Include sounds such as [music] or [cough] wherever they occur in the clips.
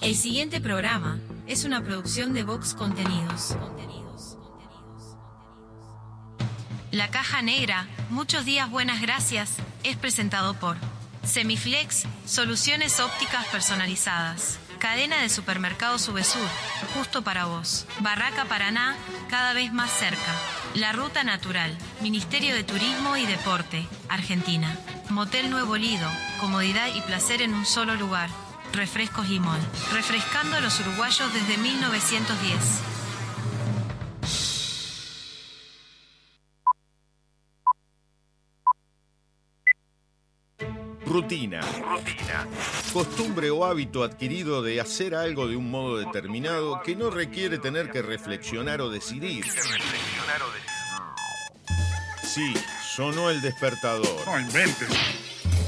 El siguiente programa es una producción de Vox Contenidos. La caja negra, muchos días buenas gracias, es presentado por Semiflex, soluciones ópticas personalizadas. Cadena de supermercados Subesur, justo para vos. Barraca Paraná, cada vez más cerca. La Ruta Natural, Ministerio de Turismo y Deporte, Argentina. Motel Nuevo Lido, comodidad y placer en un solo lugar. Refrescos Limón, refrescando a los uruguayos desde 1910. Rutina. Rutina. Costumbre o hábito adquirido de hacer algo de un modo determinado que no requiere tener que reflexionar o decidir. Sí, sonó el despertador. No inventes.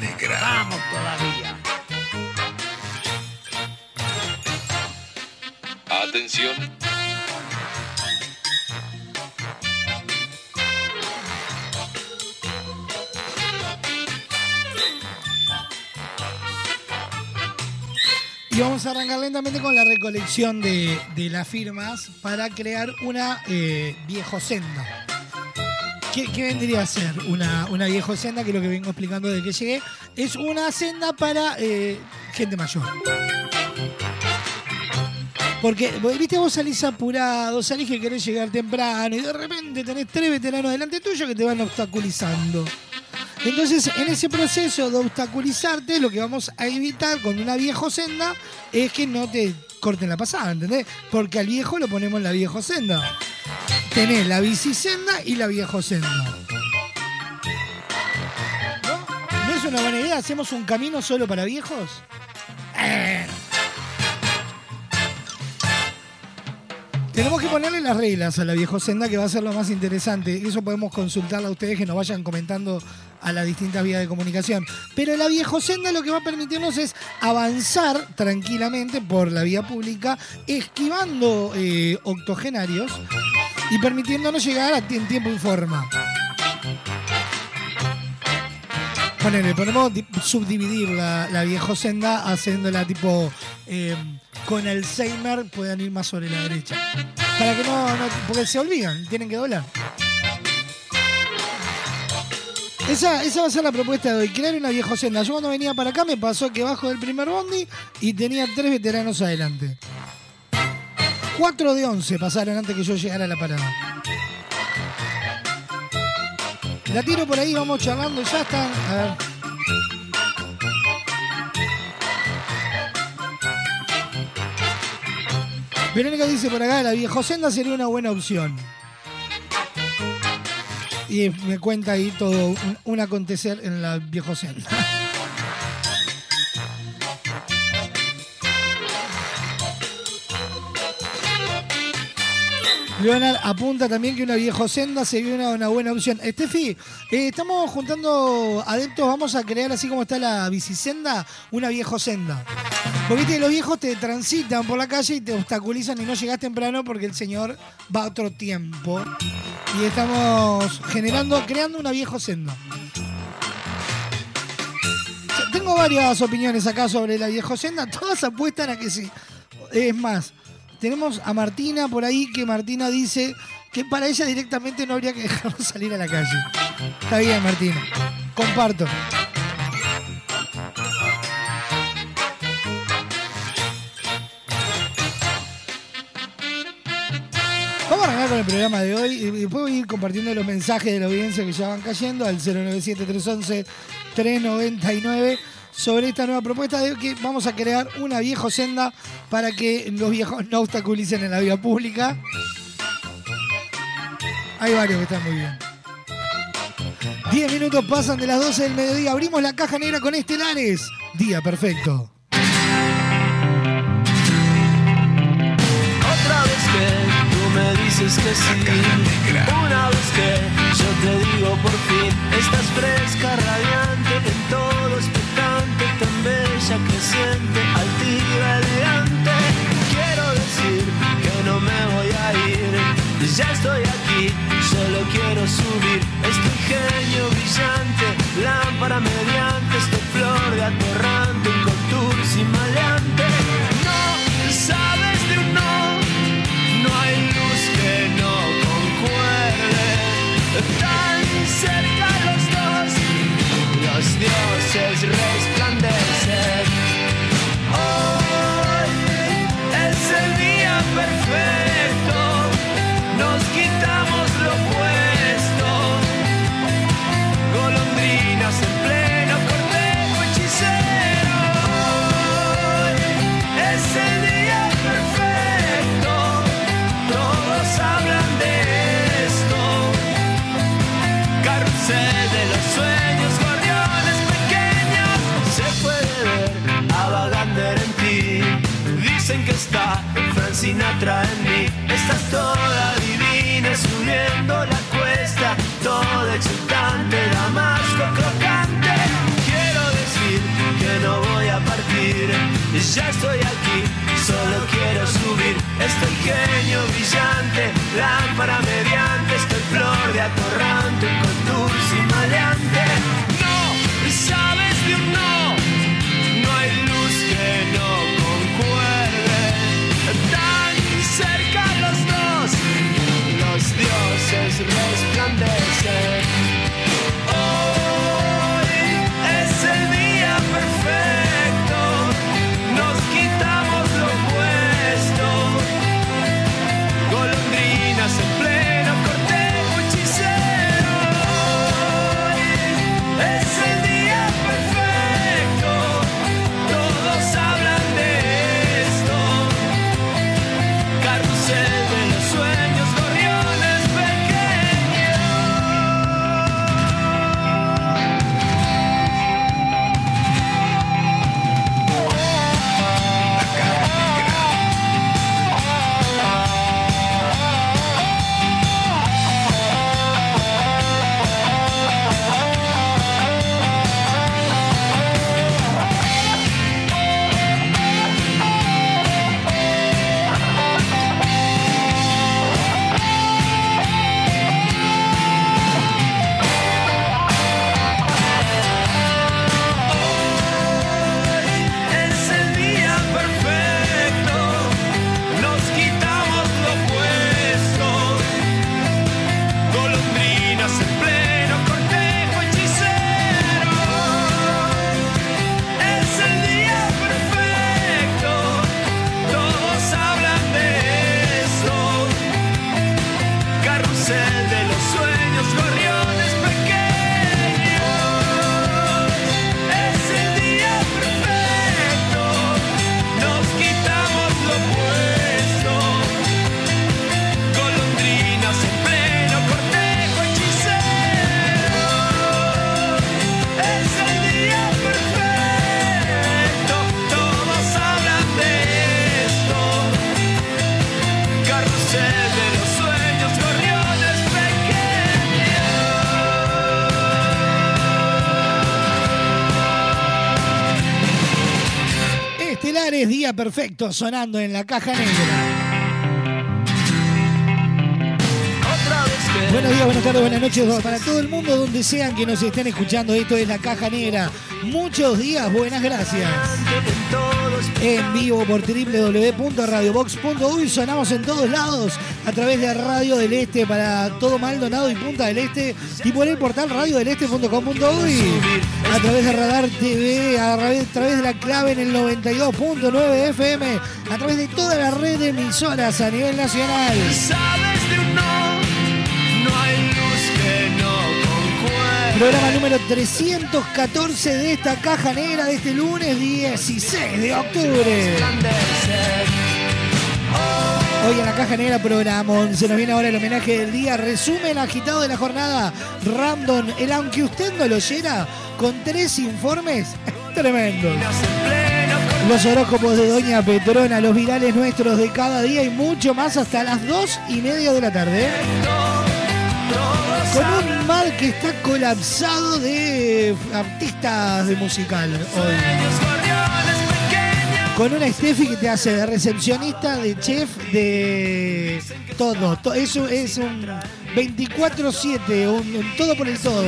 Negra. Vamos todavía. Atención. Y vamos a arrancar lentamente con la recolección de, de las firmas para crear una eh, viejo senda. ¿Qué, vendría a ser una, una viejo senda? Que es lo que vengo explicando desde que llegué. Es una senda para eh, gente mayor. Porque, viste, vos salís apurado, salís que querés llegar temprano y de repente tenés tres veteranos delante tuyo que te van obstaculizando. Entonces, en ese proceso de obstaculizarte, lo que vamos a evitar con una viejo senda es que no te corten la pasada, ¿entendés? Porque al viejo lo ponemos en la viejo senda. Tenés la bicisenda y la viejo senda. ¿No? ¿No es una buena idea? ¿Hacemos un camino solo para viejos? Eh. Tenemos que ponerle las reglas a la viejo senda que va a ser lo más interesante. Eso podemos consultarla a ustedes que nos vayan comentando a las distintas vías de comunicación. Pero la viejo senda lo que va a permitirnos es avanzar tranquilamente por la vía pública, esquivando eh, octogenarios y permitiéndonos llegar a en tiempo y forma. Ponele, podemos di- subdividir la, la viejo senda haciéndola tipo eh, con Alzheimer puedan ir más sobre la derecha. Para que no, porque se olvidan, tienen que doblar. Esa, esa va a ser la propuesta de hoy, crear una viejo senda. Yo cuando venía para acá me pasó que bajo del primer bondi y tenía tres veteranos adelante. Cuatro de once pasaron antes que yo llegara a la parada. La tiro por ahí, vamos charlando, ya están. A ver. Verónica dice por acá, la viejo senda sería una buena opción. Y me cuenta ahí todo un, acontecer en la viejo Leonard apunta también que una viejo senda sería una, buena opción. Estefi, eh, estamos juntando adeptos, vamos a crear así como está la bicisenda, una viejo senda. Porque viste los viejos te transitan por la calle y te obstaculizan y no llegas temprano porque el señor va a otro tiempo. Y estamos generando, creando una viejo senda. Tengo varias opiniones acá sobre la viejo senda, todas apuestan a que sí. Es más, tenemos a Martina por ahí que Martina dice que para ella directamente no habría que dejarlo [laughs] salir a la calle. Está bien, Martina. Comparto. Vamos a arrancar con el programa de hoy y después voy a ir compartiendo los mensajes de la audiencia que ya van cayendo al 097-311-399 sobre esta nueva propuesta de que vamos a crear una viejo senda para que los viejos no obstaculicen en la vía pública. Hay varios que están muy bien. 10 minutos pasan de las 12 del mediodía. Abrimos la caja negra con estelares. Día perfecto. Otra vez que tú me dices que sí. Una vez que yo te digo por fin. Estás fresca, radiante, en todo creciente, altiva, elegante. Quiero decir que no me voy a ir. Ya estoy aquí, solo quiero subir. Este ingenio brillante, lámpara mediante, este flor de atorrante, un contour sin maleante. Perfecto, sonando en la caja negra. Buenos días, buenas tardes, buenas noches para todo el mundo, donde sean que nos estén escuchando. Esto es la caja negra. Muchos días, buenas gracias. En vivo por www.radiobox.uy sonamos en todos lados a través de Radio del Este para todo Maldonado y Punta del Este y por el portal radiodeleste.com.uy a través de Radar TV, a través, de la clave en el 92.9 FM, a través de toda la red de emisoras a nivel nacional. Programa número 314 de esta caja negra de este lunes 16 de octubre. Hoy en la caja negra programa, se nos viene ahora el homenaje del día, resumen agitado de la jornada, random, el aunque usted no lo oyera, con tres informes [laughs] tremendos. Los horóscopos de Doña Petrona, los virales nuestros de cada día y mucho más hasta las dos y media de la tarde. Con un mar que está colapsado de artistas de musical hoy. Con una Steffi que te hace de recepcionista, de chef, de todo. To- Eso es un 24-7, un, un todo por el todo.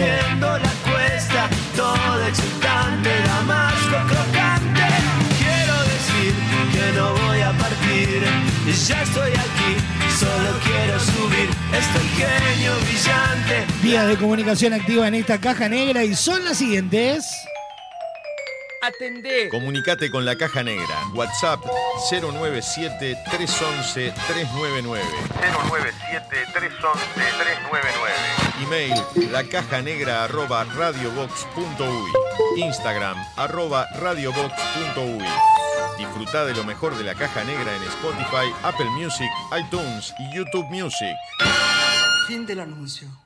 Vías de comunicación activa en esta caja negra y son las siguientes. Atendé. Comunicate con la caja negra. WhatsApp 097-311-399. 097-311-399. Email la caja negra arroba radiobox.uy. Instagram arroba radiobox.uy. Disfruta de lo mejor de la caja negra en Spotify, Apple Music, iTunes y YouTube Music. Fin del anuncio.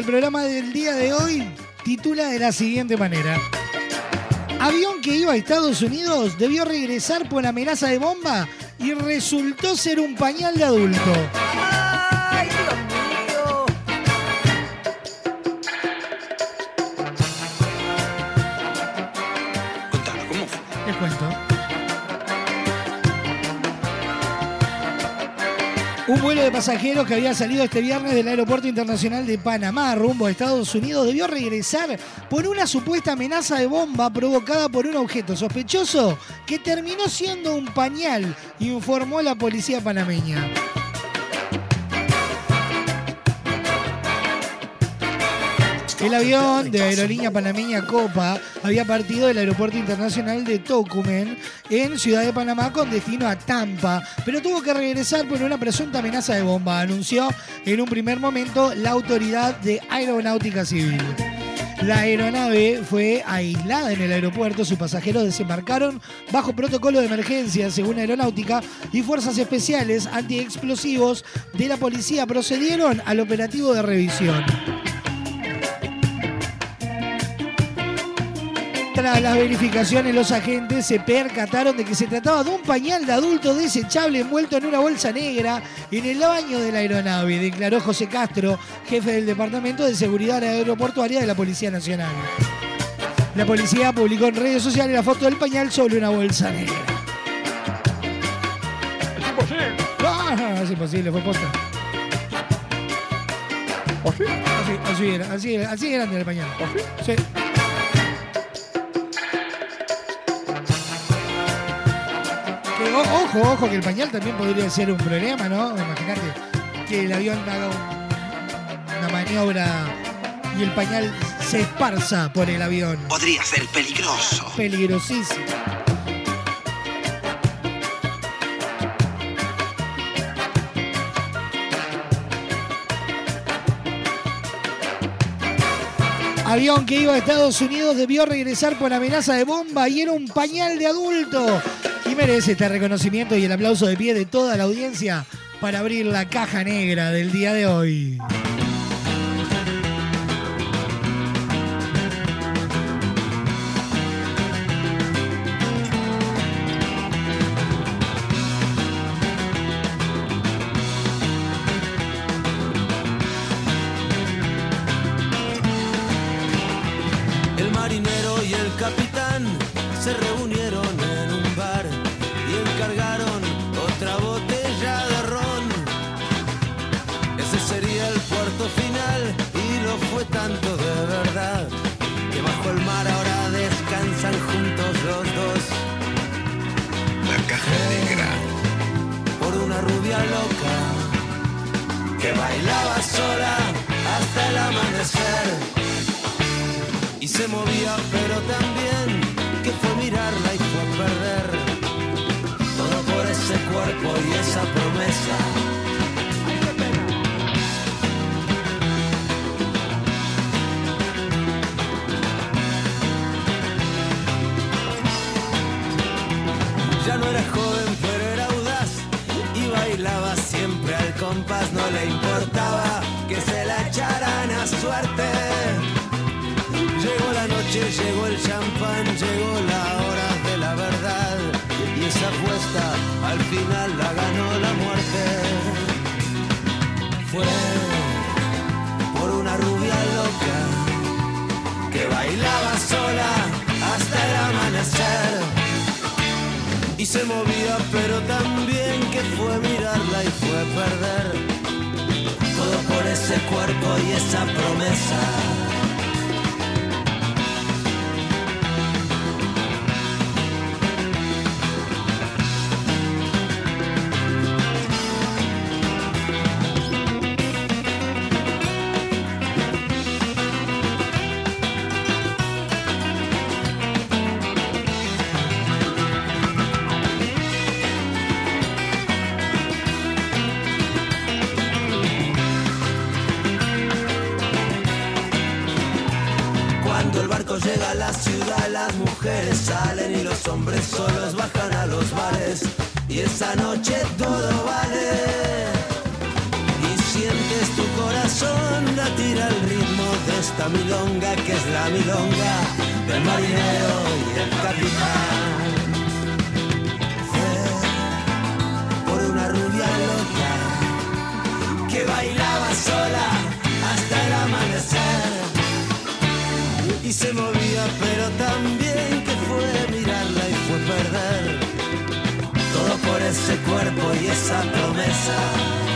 El programa del día de hoy titula de la siguiente manera. Avión que iba a Estados Unidos debió regresar por amenaza de bomba y resultó ser un pañal de adulto. Vuelo de pasajeros que había salido este viernes del Aeropuerto Internacional de Panamá rumbo a Estados Unidos debió regresar por una supuesta amenaza de bomba provocada por un objeto sospechoso que terminó siendo un pañal, informó la policía panameña. El avión de aerolínea panameña Copa había partido del aeropuerto internacional de Tocumen en Ciudad de Panamá con destino a Tampa, pero tuvo que regresar por una presunta amenaza de bomba, anunció en un primer momento la autoridad de aeronáutica civil. La aeronave fue aislada en el aeropuerto, sus pasajeros desembarcaron bajo protocolo de emergencia, según Aeronáutica, y fuerzas especiales antiexplosivos de la policía procedieron al operativo de revisión. Tras las verificaciones, los agentes se percataron de que se trataba de un pañal de adulto desechable envuelto en una bolsa negra en el baño de la aeronave, declaró José Castro, jefe del Departamento de Seguridad Aeroportuaria de la Policía Nacional. La policía publicó en redes sociales la foto del pañal sobre una bolsa negra. Es imposible. No, no, no, es imposible, fue posta. ¿O sí? Así, así era, así, era, así de grande el pañal. ¿O sí? Ojo, ojo, que el pañal también podría ser un problema, ¿no? Imagínate que el avión haga un- una maniobra y el pañal se esparza por el avión. Podría ser peligroso. Peligrosísimo. Avión que iba a Estados Unidos debió regresar por amenaza de bomba y era un pañal de adulto. Y merece este reconocimiento y el aplauso de pie de toda la audiencia para abrir la caja negra del día de hoy. El marinero y el capitán bailaba sola hasta el amanecer. Y se movía pero también que fue mirarla y fue perder. Todo por ese cuerpo y esa promesa llegó el champán, llegó la hora de la verdad. Y esa apuesta al final la ganó la muerte. Fue por una rubia loca que bailaba sola hasta el amanecer. Y se movía, pero también que fue mirarla y fue perder. Todo por ese cuerpo y esa promesa. Milonga que es la milonga del marinero y el capitán. Fue por una rubia loca que bailaba sola hasta el amanecer y se movía, pero también que fue mirarla y fue perder todo por ese cuerpo y esa promesa.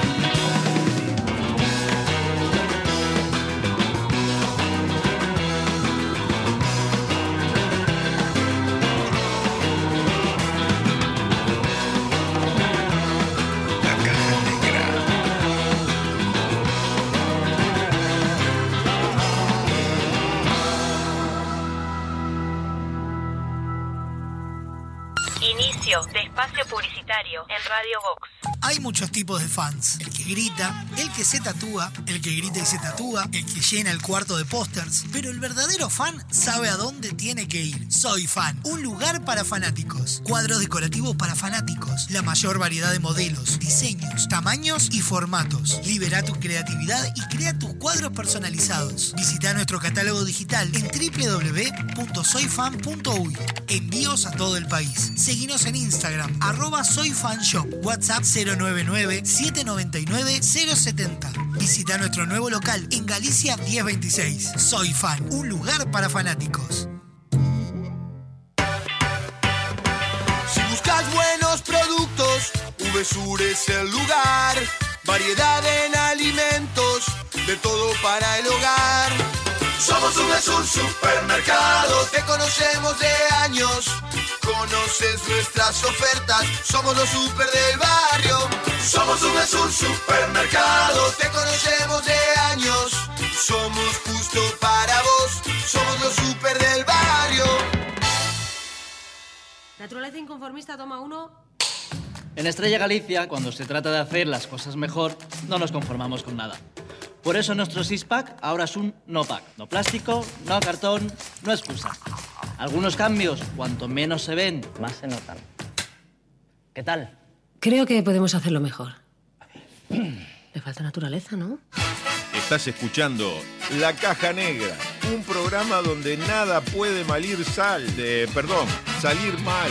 Muchos tipos de fans. El que grita, el que se tatúa, el que grita y se tatúa, el que llena el cuarto de pósters. Pero el verdadero fan sabe a dónde tiene que ir. Soy fan, un lugar para fanáticos. Cuadros decorativos para fanáticos. La mayor variedad de modelos, diseños, tamaños y formatos. Libera tu creatividad y crea tus cuadros personalizados. Visita nuestro catálogo digital en www.soyfan.uy. Envíos a todo el país. Seguinos en Instagram, arroba soyfanshop. WhatsApp 099-799-070. Visita nuestro nuevo local en Galicia 1026. Soy Fan, un lugar para fanáticos. Nube Sur es el lugar, variedad en alimentos, de todo para el hogar. Somos Nube Sur Supermercado, te conocemos de años, conoces nuestras ofertas, somos los super del barrio. Somos Nube Sur Supermercado, te conocemos de años, somos justo para vos, somos los super del barrio. Naturaleza inconformista toma uno en Estrella Galicia, cuando se trata de hacer las cosas mejor, no nos conformamos con nada. Por eso nuestro six-pack ahora es un no-pack. No plástico, no cartón, no excusa. Algunos cambios, cuanto menos se ven, más se notan. ¿Qué tal? Creo que podemos hacerlo mejor. Le falta naturaleza, ¿no? Estás escuchando La Caja Negra, un programa donde nada puede malir sal, de, perdón, salir mal.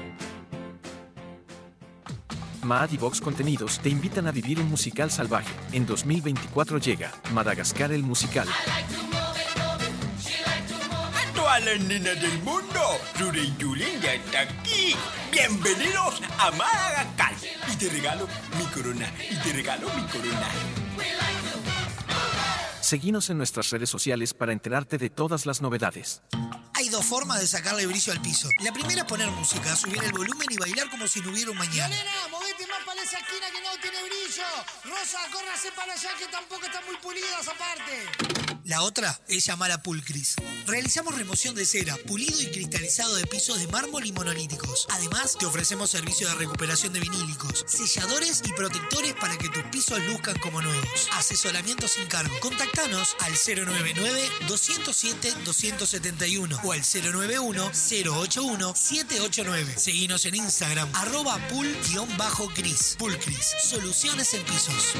Maad y Vox Contenidos te invitan a vivir un musical salvaje. En 2024 llega Madagascar el musical. A todas las nenas del mundo, Rure y ya está aquí. Bienvenidos a Madagascar. Y te regalo mi corona. Y te regalo mi corona. Seguinos en nuestras redes sociales para enterarte de todas las novedades. Hay dos formas de sacarle brillo al piso. La primera es poner música, subir el volumen y bailar como si no hubiera un mañana. Nena, movete más para esa esquina que no tiene brillo. Rosa, córrase para allá que tampoco están muy pulidas aparte. La otra es llamar a Pulcris. Realizamos remoción de cera, pulido y cristalizado de pisos de mármol y monolíticos. Además, te ofrecemos servicio de recuperación de vinílicos, selladores y protectores para que tus pisos luzcan como nuevos. Asesoramiento sin cargo. Contactanos al 099-207-271 o al 091-081-789. Seguinos en Instagram, arroba pool-gris. Pulcris, soluciones en pisos.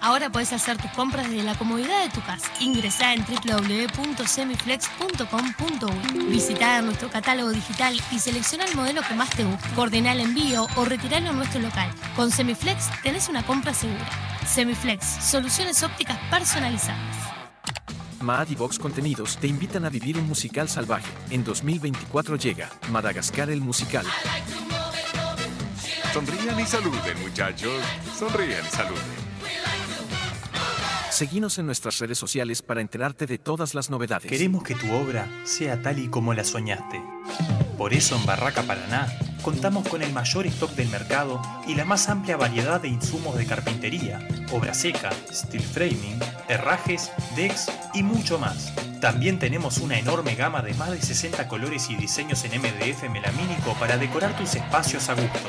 Ahora puedes hacer tus compras desde la comodidad de tu casa. Ingresá en www.semiflex.com.uy. Visita nuestro catálogo digital y selecciona el modelo que más te guste. Coordina el envío o retiralo en nuestro local. Con Semiflex tenés una compra segura. Semiflex, soluciones ópticas personalizadas. Maad y Vox Contenidos te invitan a vivir un musical salvaje. En 2024 llega Madagascar el musical. Sonrían y saluden, muchachos. Sonrían y saluden. Seguinos en nuestras redes sociales para enterarte de todas las novedades. Queremos que tu obra sea tal y como la soñaste. Por eso en Barraca Paraná contamos con el mayor stock del mercado y la más amplia variedad de insumos de carpintería, obra seca, steel framing, herrajes, decks y mucho más. También tenemos una enorme gama de más de 60 colores y diseños en MDF melamínico para decorar tus espacios a gusto.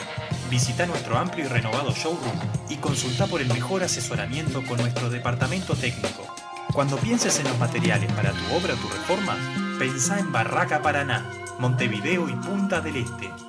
Visita nuestro amplio y renovado showroom y consulta por el mejor asesoramiento con nuestro departamento técnico. Cuando pienses en los materiales para tu obra o tu reforma, pensá en Barraca Paraná, Montevideo y Punta del Este.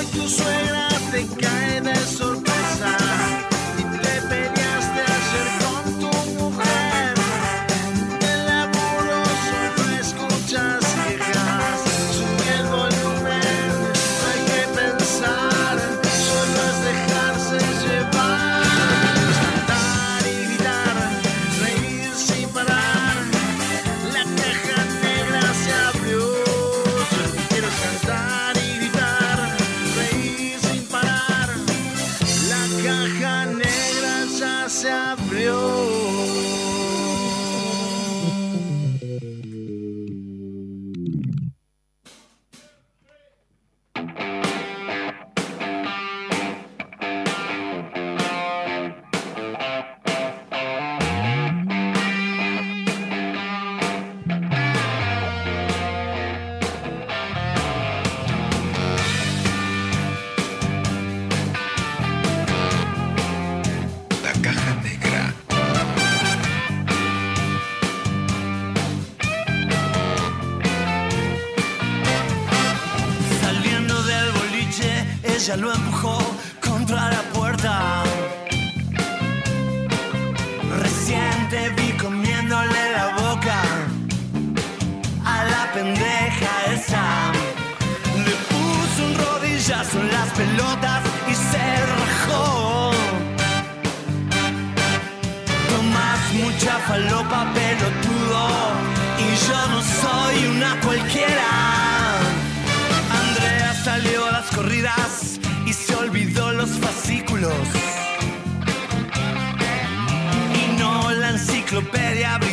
Hoy tu suegra te cae de sorpresa y te peleaste ayer ella lo empujó contra la puerta. Recién te vi comiéndole la boca a la pendeja esa. Le puso un rodillazo en las pelotas y se rajó. Tomás mucha falopa pelotudo y yo no soy una cualquiera. La enciclopedia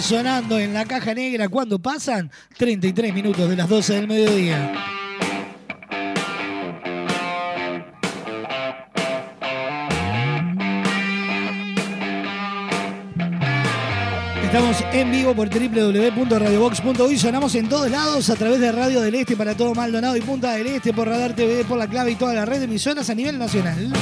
sonando en la caja negra cuando pasan 33 minutos de las 12 del mediodía. Estamos en vivo por www.radiobox.uy. Sonamos en todos lados a través de Radio del Este para todo Maldonado y Punta del Este, por Radar TV, por la clave y toda la red de emisoras a nivel nacional.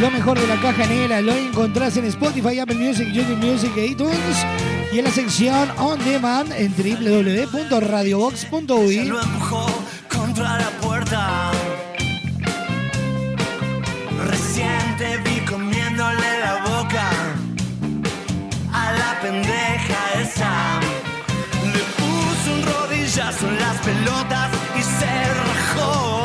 Lo mejor de la caja negra lo encontrás en Spotify, Apple Music, YouTube Music e iTunes y en la sección On Demand en www.radiobox.uy. Lo empujó contra la puerta. Recién te vi comiéndole la boca a la pendeja esa. Le puso un rodillazo en las pelotas y se rajó.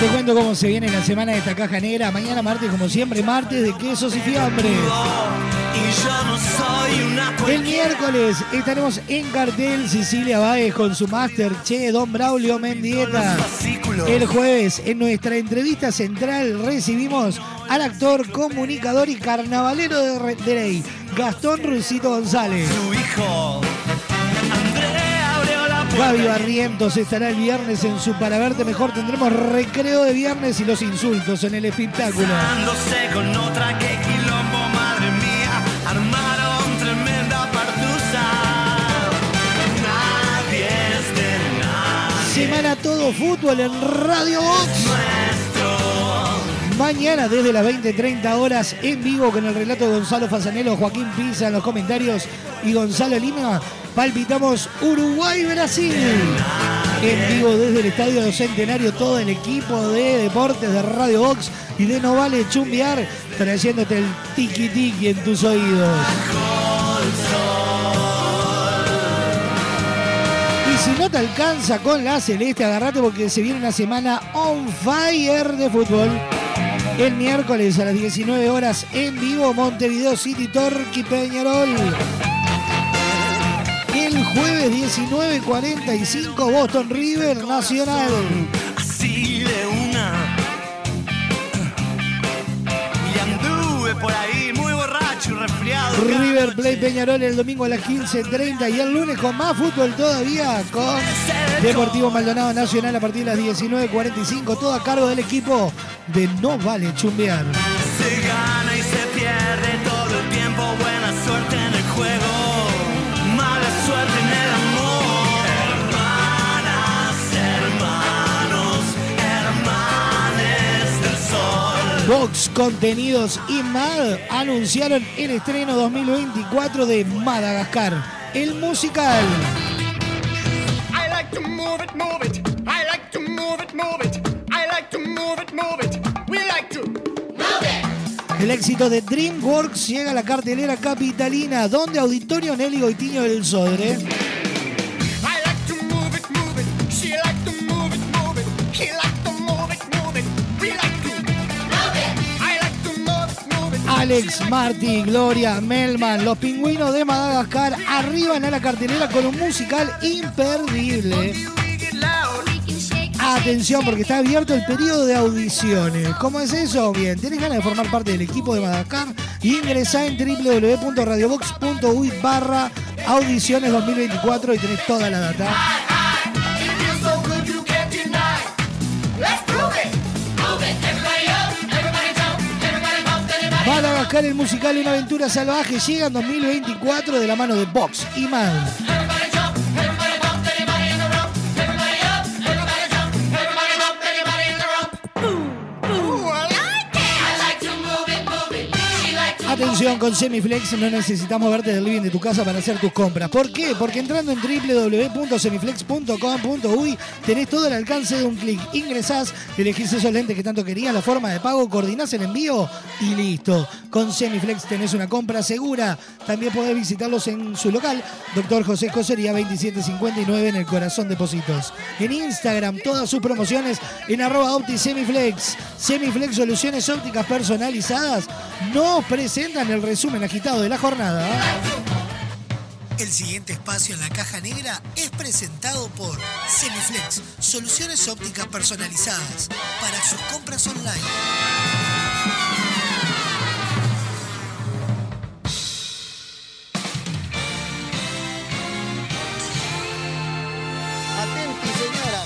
Te cuento cómo se viene la semana de esta caja negra. Mañana martes, como siempre, martes de quesos y fiambres. El miércoles estaremos en cartel Cecilia Báez con su máster Che Don Braulio Mendieta. El jueves, en nuestra entrevista central, recibimos al actor, comunicador y carnavalero de de ley, Gastón Rusito González. Su hijo. Gaby Barrientos estará el viernes en su Para Verte Mejor. Tendremos recreo de viernes y los insultos en el espectáculo. Dándose con otra que quilombo, madre mía, armaron tremenda partusa. Nadie es de nadie. Semana todo fútbol en Radio Box. Mañana desde las 20-30 horas en vivo con el relato de Gonzalo Fasanelo, Joaquín Pisa en los comentarios y Gonzalo Lima. Palpitamos Uruguay-Brasil. En vivo desde el Estadio Centenario, todo el equipo de deportes de Radio Box y de No Vale Chumbiar, trayéndote el tiki tiki en tus oídos. Y si no te alcanza con la celeste, agarrate porque se viene una semana on fire de fútbol. El miércoles a las 19 horas en vivo, Montevideo City, Torqui Peñarol. Jueves 19.45, Boston River Nacional. Así de una. Y anduve por ahí muy borracho y resfriado. River Plate Peñarol el domingo a las 15.30 y el lunes con más fútbol todavía con Deportivo Maldonado Nacional a partir de las 19.45, todo a cargo del equipo de No Vale Chumbear. Vox Contenidos y MAD anunciaron el estreno 2024 de Madagascar, el musical. El éxito de DreamWorks llega a la cartelera capitalina, donde Auditorio Nelly Goitiño del Sodre I like to move it, move it. She like to move it, move it. He like Alex, Marty, Gloria, Melman, los pingüinos de Madagascar arriban a la cartelera con un musical imperdible. Atención, porque está abierto el periodo de audiciones. ¿Cómo es eso? Bien, ¿tenés ganas de formar parte del equipo de Madagascar? Ingresa en www.radiobox.uy barra audiciones 2024 y tenés toda la data. Madagascar, el musical Una aventura salvaje, llega en 2024 de la mano de Box y Man. Atención, con Semiflex no necesitamos verte del living de tu casa para hacer tus compras. ¿Por qué? Porque entrando en www.semiflex.com.uy tenés todo el alcance de un clic. Ingresás, elegís esos lentes que tanto querías, la forma de pago, coordinás el envío y listo. Con Semiflex tenés una compra segura. También podés visitarlos en su local, Doctor José Cosería 2759 en el Corazón Depósitos. En Instagram, todas sus promociones en arroba Opti Semiflex. Semiflex Soluciones Ópticas Personalizadas nos presentan el resumen agitado de la jornada. El siguiente espacio en la caja negra es presentado por Semiflex, soluciones ópticas personalizadas para sus compras online.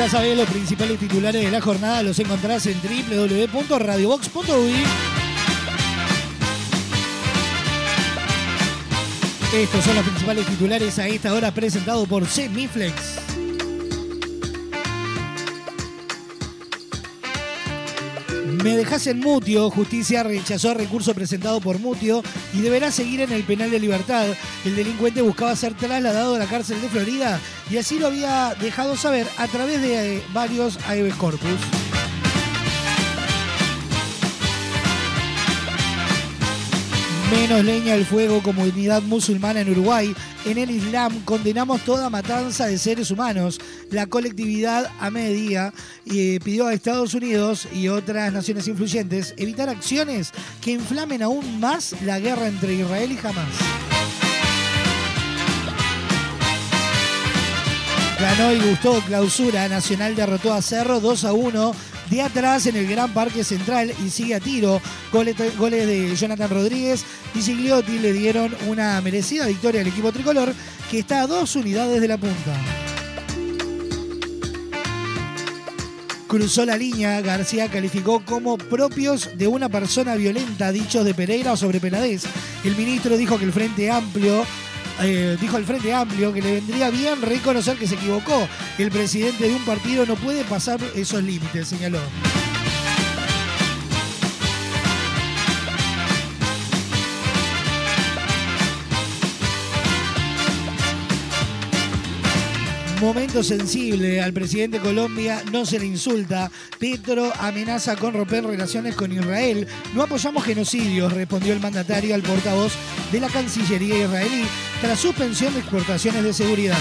Ya sabés, los principales titulares de la jornada los encontrás en www.radiobox.uy. Estos son los principales titulares a esta hora presentados por Semiflex. Me dejas en Mutio. Justicia rechazó recurso presentado por Mutio y deberá seguir en el penal de libertad. El delincuente buscaba ser trasladado a la cárcel de Florida y así lo había dejado saber a través de eh, varios habeas corpus. Menos leña al fuego, comunidad musulmana en Uruguay. En el Islam condenamos toda matanza de seres humanos. La colectividad Ahmadiyya eh, pidió a Estados Unidos y otras naciones influyentes evitar acciones que inflamen aún más la guerra entre Israel y Hamas. Ganó y gustó clausura. Nacional derrotó a Cerro 2 a 1. De atrás en el Gran Parque Central y sigue a tiro. Goles, de Jonathan Rodríguez y Gigliotti le dieron una merecida victoria al equipo tricolor que está a dos unidades de la punta. Cruzó la línea, García calificó como propios de una persona violenta, dichos de Pereira o sobre Penadez. El ministro dijo que el Frente Amplio eh, dijo al Frente Amplio que le vendría bien reconocer que se equivocó. El presidente de un partido no puede pasar esos límites, señaló. Momento sensible, al presidente de Colombia no se le insulta. Petro amenaza con romper relaciones con Israel. No apoyamos genocidios, respondió el mandatario al portavoz de la Cancillería israelí tras suspensión de exportaciones de seguridad.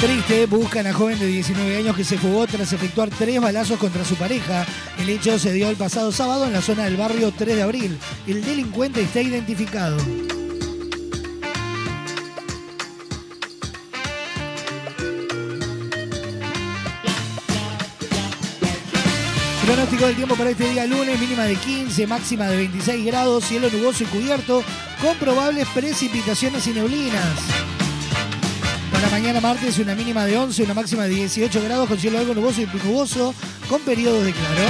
Triste, buscan a joven de 19 años que se fugó tras efectuar tres balazos contra su pareja. El hecho se dio el pasado sábado en la zona del barrio 3 de abril. El delincuente está identificado. Pronóstico del tiempo para este día lunes, mínima de 15, máxima de 26 grados, cielo nuboso y cubierto, con probables precipitaciones y neblinas. Mañana martes una mínima de 11, una máxima de 18 grados con cielo algo nuboso y nuboso con periodos de claro.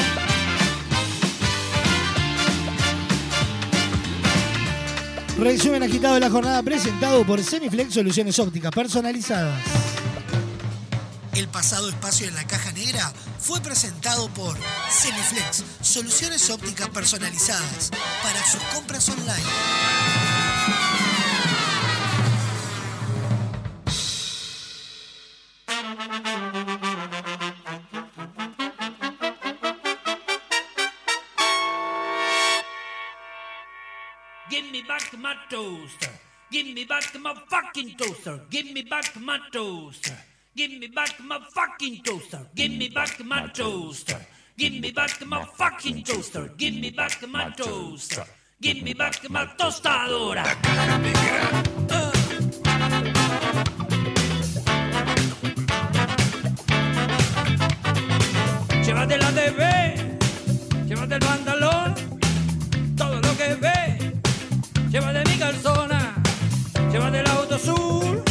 Resumen agitado de la jornada presentado por Semiflex Soluciones Ópticas Personalizadas. El pasado espacio en la caja negra fue presentado por Semiflex Soluciones Ópticas Personalizadas para sus compras online. Toaster. Give me back my fucking toaster. Give me back my toaster. Give me back my fucking toaster. Give me back my toaster. Give me back my fucking toaster. Give me back my toaster. Give me back my tostadora. Llévate la TV, llévate llévate mi calzona, llévate el auto azul,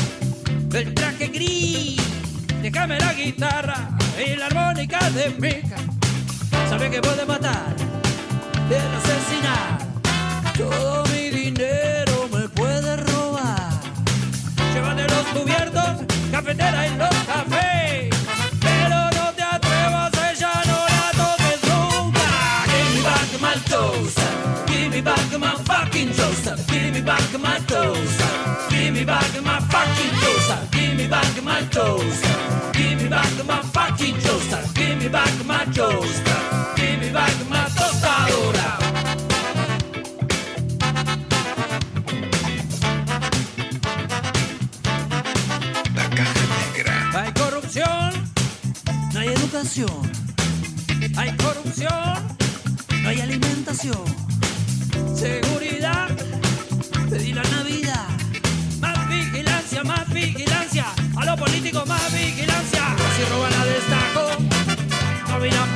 el traje gris, déjame la guitarra y la armónica de mica. Sabe que puede matar, puede asesinar, todo mi dinero me puede robar. Llévate los cubiertos, cafetera y los cafés. Me back my fucking toaster. Give me back my toaster. Give me back my fucking toaster. Give me back my toaster. Give me back my fucking toaster. Give me back my toaster. Give me back my tostadora. La caja negra. Hay corrupción, no hay educación. Hay corrupción, no hay alimentación. Los políticos, más vigilancia. Si roban a destajo, no miran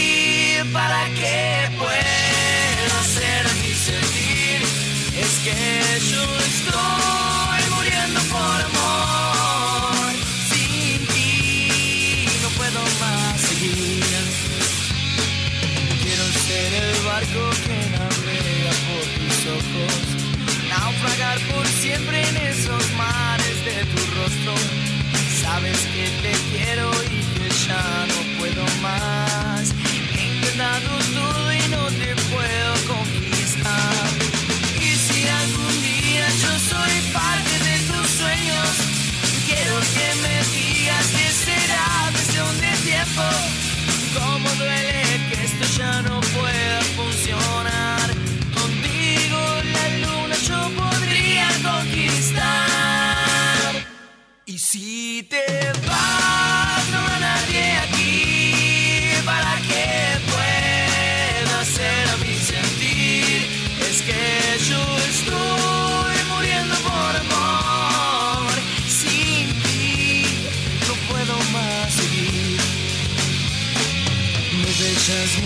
para qué puedo ser mi sentir. Es que yo estoy muriendo por amor. Sin ti no puedo más seguir. Quiero ser el barco que navega por tus ojos. Naufragar por siempre en esos mares de tu rostro. Sabes que te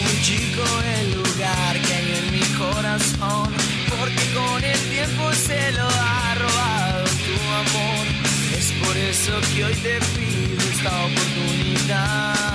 muy chico el lugar que hay en mi corazón, porque con el tiempo se lo ha robado tu amor. Es por eso que hoy te pido esta oportunidad.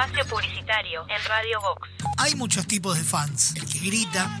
Espacio publicitario en Radio Vox. Hay muchos tipos de fans. El que grita,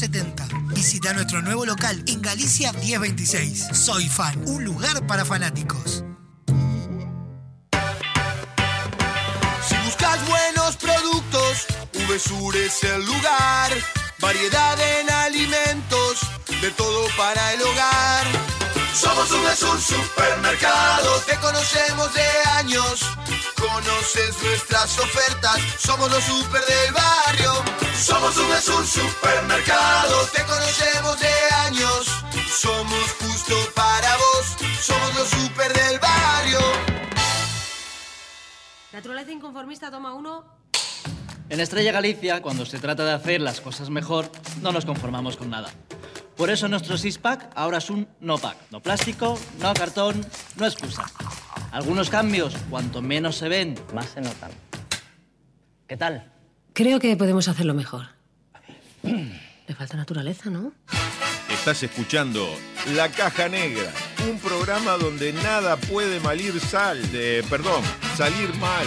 099-799-070. Visita nuestro nuevo local en Galicia 1026. Soy Fan, un lugar para fanáticos. Si buscas buenos productos, VSUR es el lugar. Variedad en alimentos, de todo para el hogar. Somos VSUR Supermercado, te conocemos de años. Conoces nuestras ofertas, somos los super del barrio. Somos VSUR Supermercado, te conocemos de años. Somos justo para vos, somos los super del barrio. Naturaleza inconformista, toma uno. En Estrella Galicia, cuando se trata de hacer las cosas mejor, no nos conformamos con nada. Por eso nuestro six-pack ahora es un no-pack. No plástico, no cartón, no excusa. Algunos cambios, cuanto menos se ven, más se notan. ¿Qué tal? Creo que podemos hacerlo mejor. Le falta naturaleza, ¿no? Estás escuchando La Caja Negra, un programa donde nada puede malir sal, de, perdón, salir mal.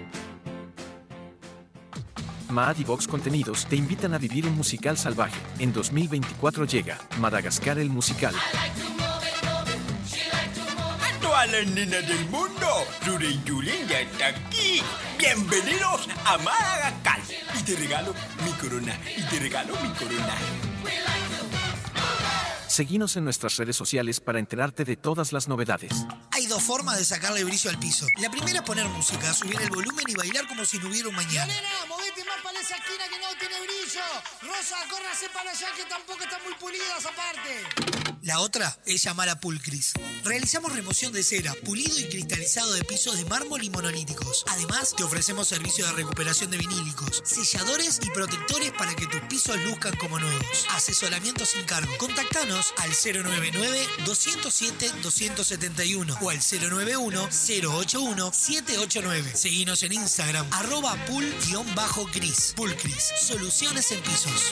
Maad y Vox Contenidos te invitan a vivir un musical salvaje. En 2024 llega Madagascar el musical. A todas las nenas del mundo, Rure y Julen ya está aquí. Bienvenidos a Madagascar. Y te regalo mi corona, y te regalo mi corona. Seguinos en nuestras redes sociales para enterarte de todas las novedades. Hay dos formas de sacarle brillo al piso. La primera es poner música, subir el volumen y bailar como si no hubiera un mañana. Nena, movete más para esa esquina que no tiene brillo. Rosa, córrase para allá que tampoco están muy pulidas aparte. La otra es llamar a Pulcris. Realizamos remoción de cera, pulido y cristalizado de pisos de mármol y monolíticos. Además, te ofrecemos servicio de recuperación de vinílicos, selladores y protectores para que tus pisos luzcan como nuevos. Asesoramiento sin cargo. Contactanos al 099-207-271 o al 091-081-789. Seguinos en Instagram, arroba pool-cris. Pulcris, soluciones en pisos.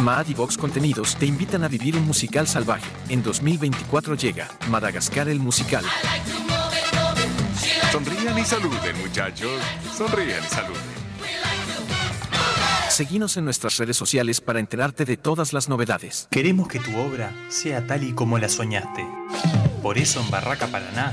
Maad y Vox Contenidos te invitan a vivir un musical salvaje. En 2024 llega Madagascar el musical. Sonrían y saluden, muchachos. Sonrían y saluden. Seguinos en nuestras redes sociales para enterarte de todas las novedades. Queremos que tu obra sea tal y como la soñaste. Por eso en Barraca Paraná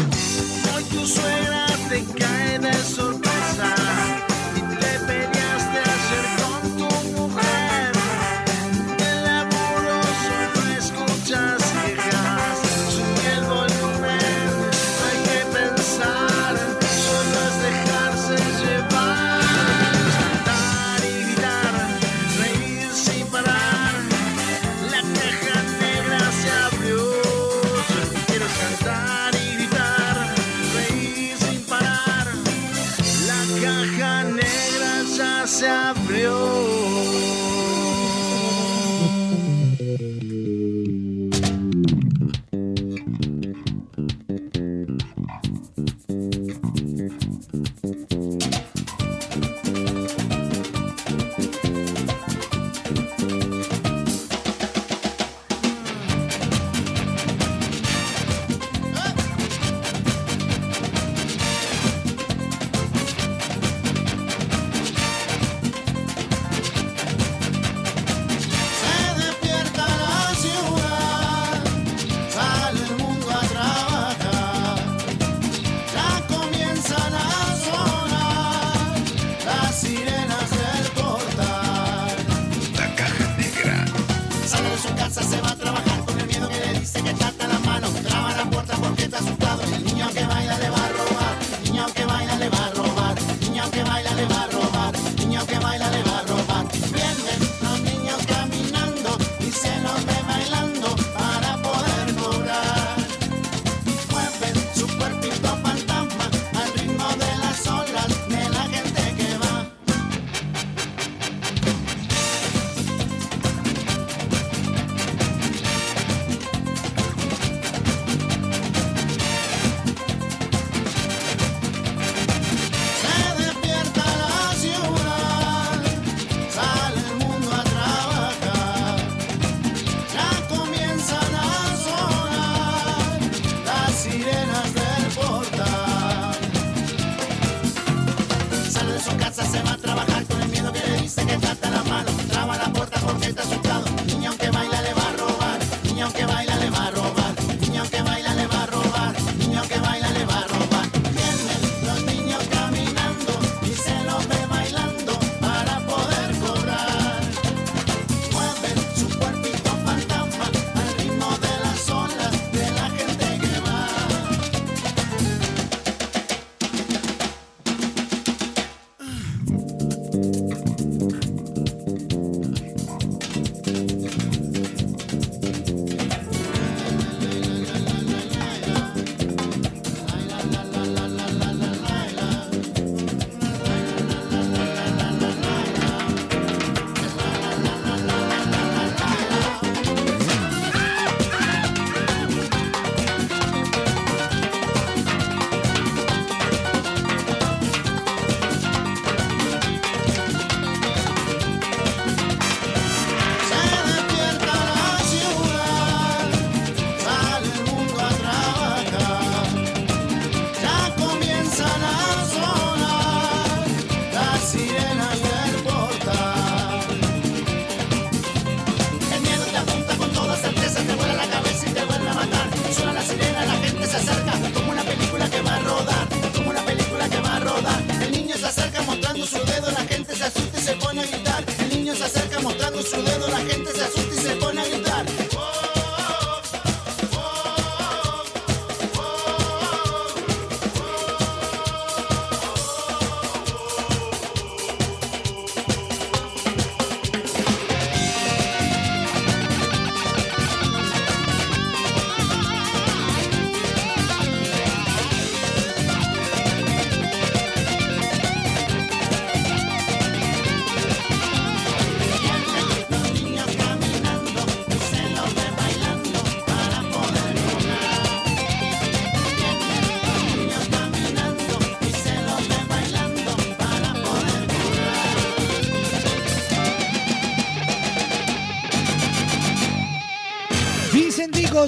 tu suegra te cae de sorpresa.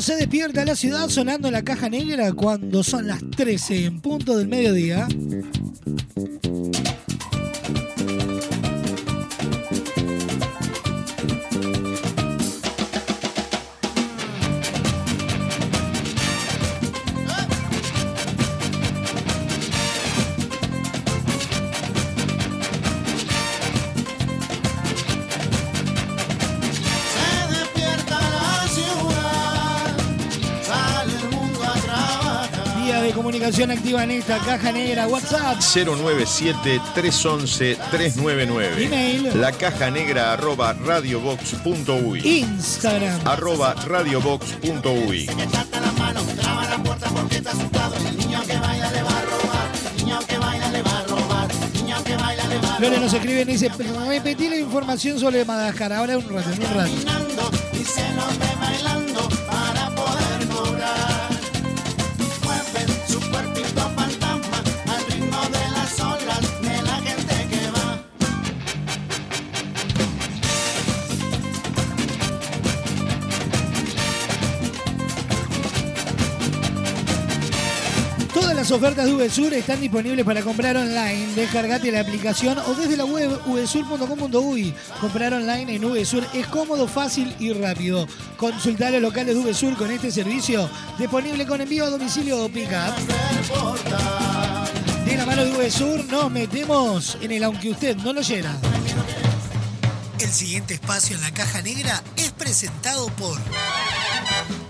Se despierta la ciudad sonando la caja negra cuando son las 13 en punto del mediodía. escriban esta caja negra WhatsApp. 097-311-399. Email. La caja negra arroba radiobox.uy. Instagram. Arroba radiobox.uy. Flores nos escriben y dice, repetí la información sobre Madagascar. Ahora un rato, un rato. Ofertas de VSUR están disponibles para comprar online. Descargate la aplicación o desde la web vsur.com.uy. Comprar online en VSUR es cómodo, fácil y rápido. Consultar los locales de VSUR con este servicio disponible con envío a domicilio o pick-up. De la mano de VSUR nos metemos en el aunque usted no lo oyera. El siguiente espacio en la caja negra es presentado por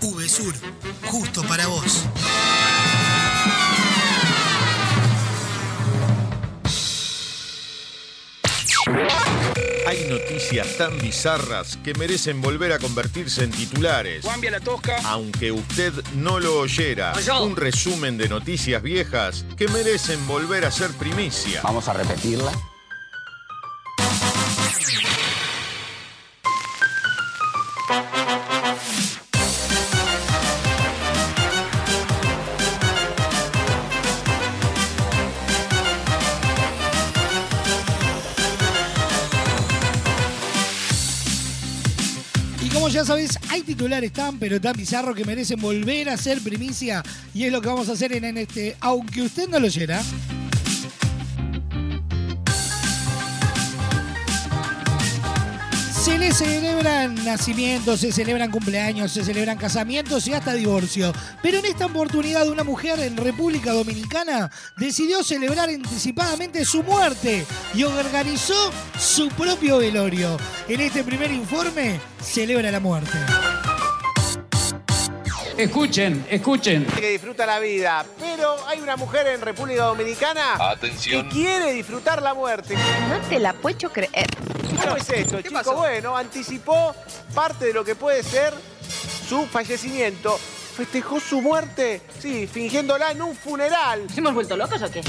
VSUR, justo para vos. Hay noticias tan bizarras que merecen volver a convertirse en titulares. Cambia la tosca. Aunque usted no lo oyera, un resumen de noticias viejas que merecen volver a ser primicia. Vamos a repetirla. Ya sabéis, hay titulares tan pero tan bizarros que merecen volver a ser primicia y es lo que vamos a hacer en, en este, aunque usted no lo oyera. Se le celebran nacimientos, se celebran cumpleaños, se celebran casamientos y hasta divorcio. Pero en esta oportunidad una mujer en República Dominicana decidió celebrar anticipadamente su muerte y organizó su propio velorio. En este primer informe celebra la muerte. Escuchen, escuchen. que disfruta la vida, pero hay una mujer en República Dominicana Atención. que quiere disfrutar la muerte. No te la puedo creer. ¿Cómo es esto, chico? Bueno, anticipó parte de lo que puede ser su fallecimiento. Festejó su muerte, sí, fingiéndola en un funeral. ¿Hemos vuelto locos o qué?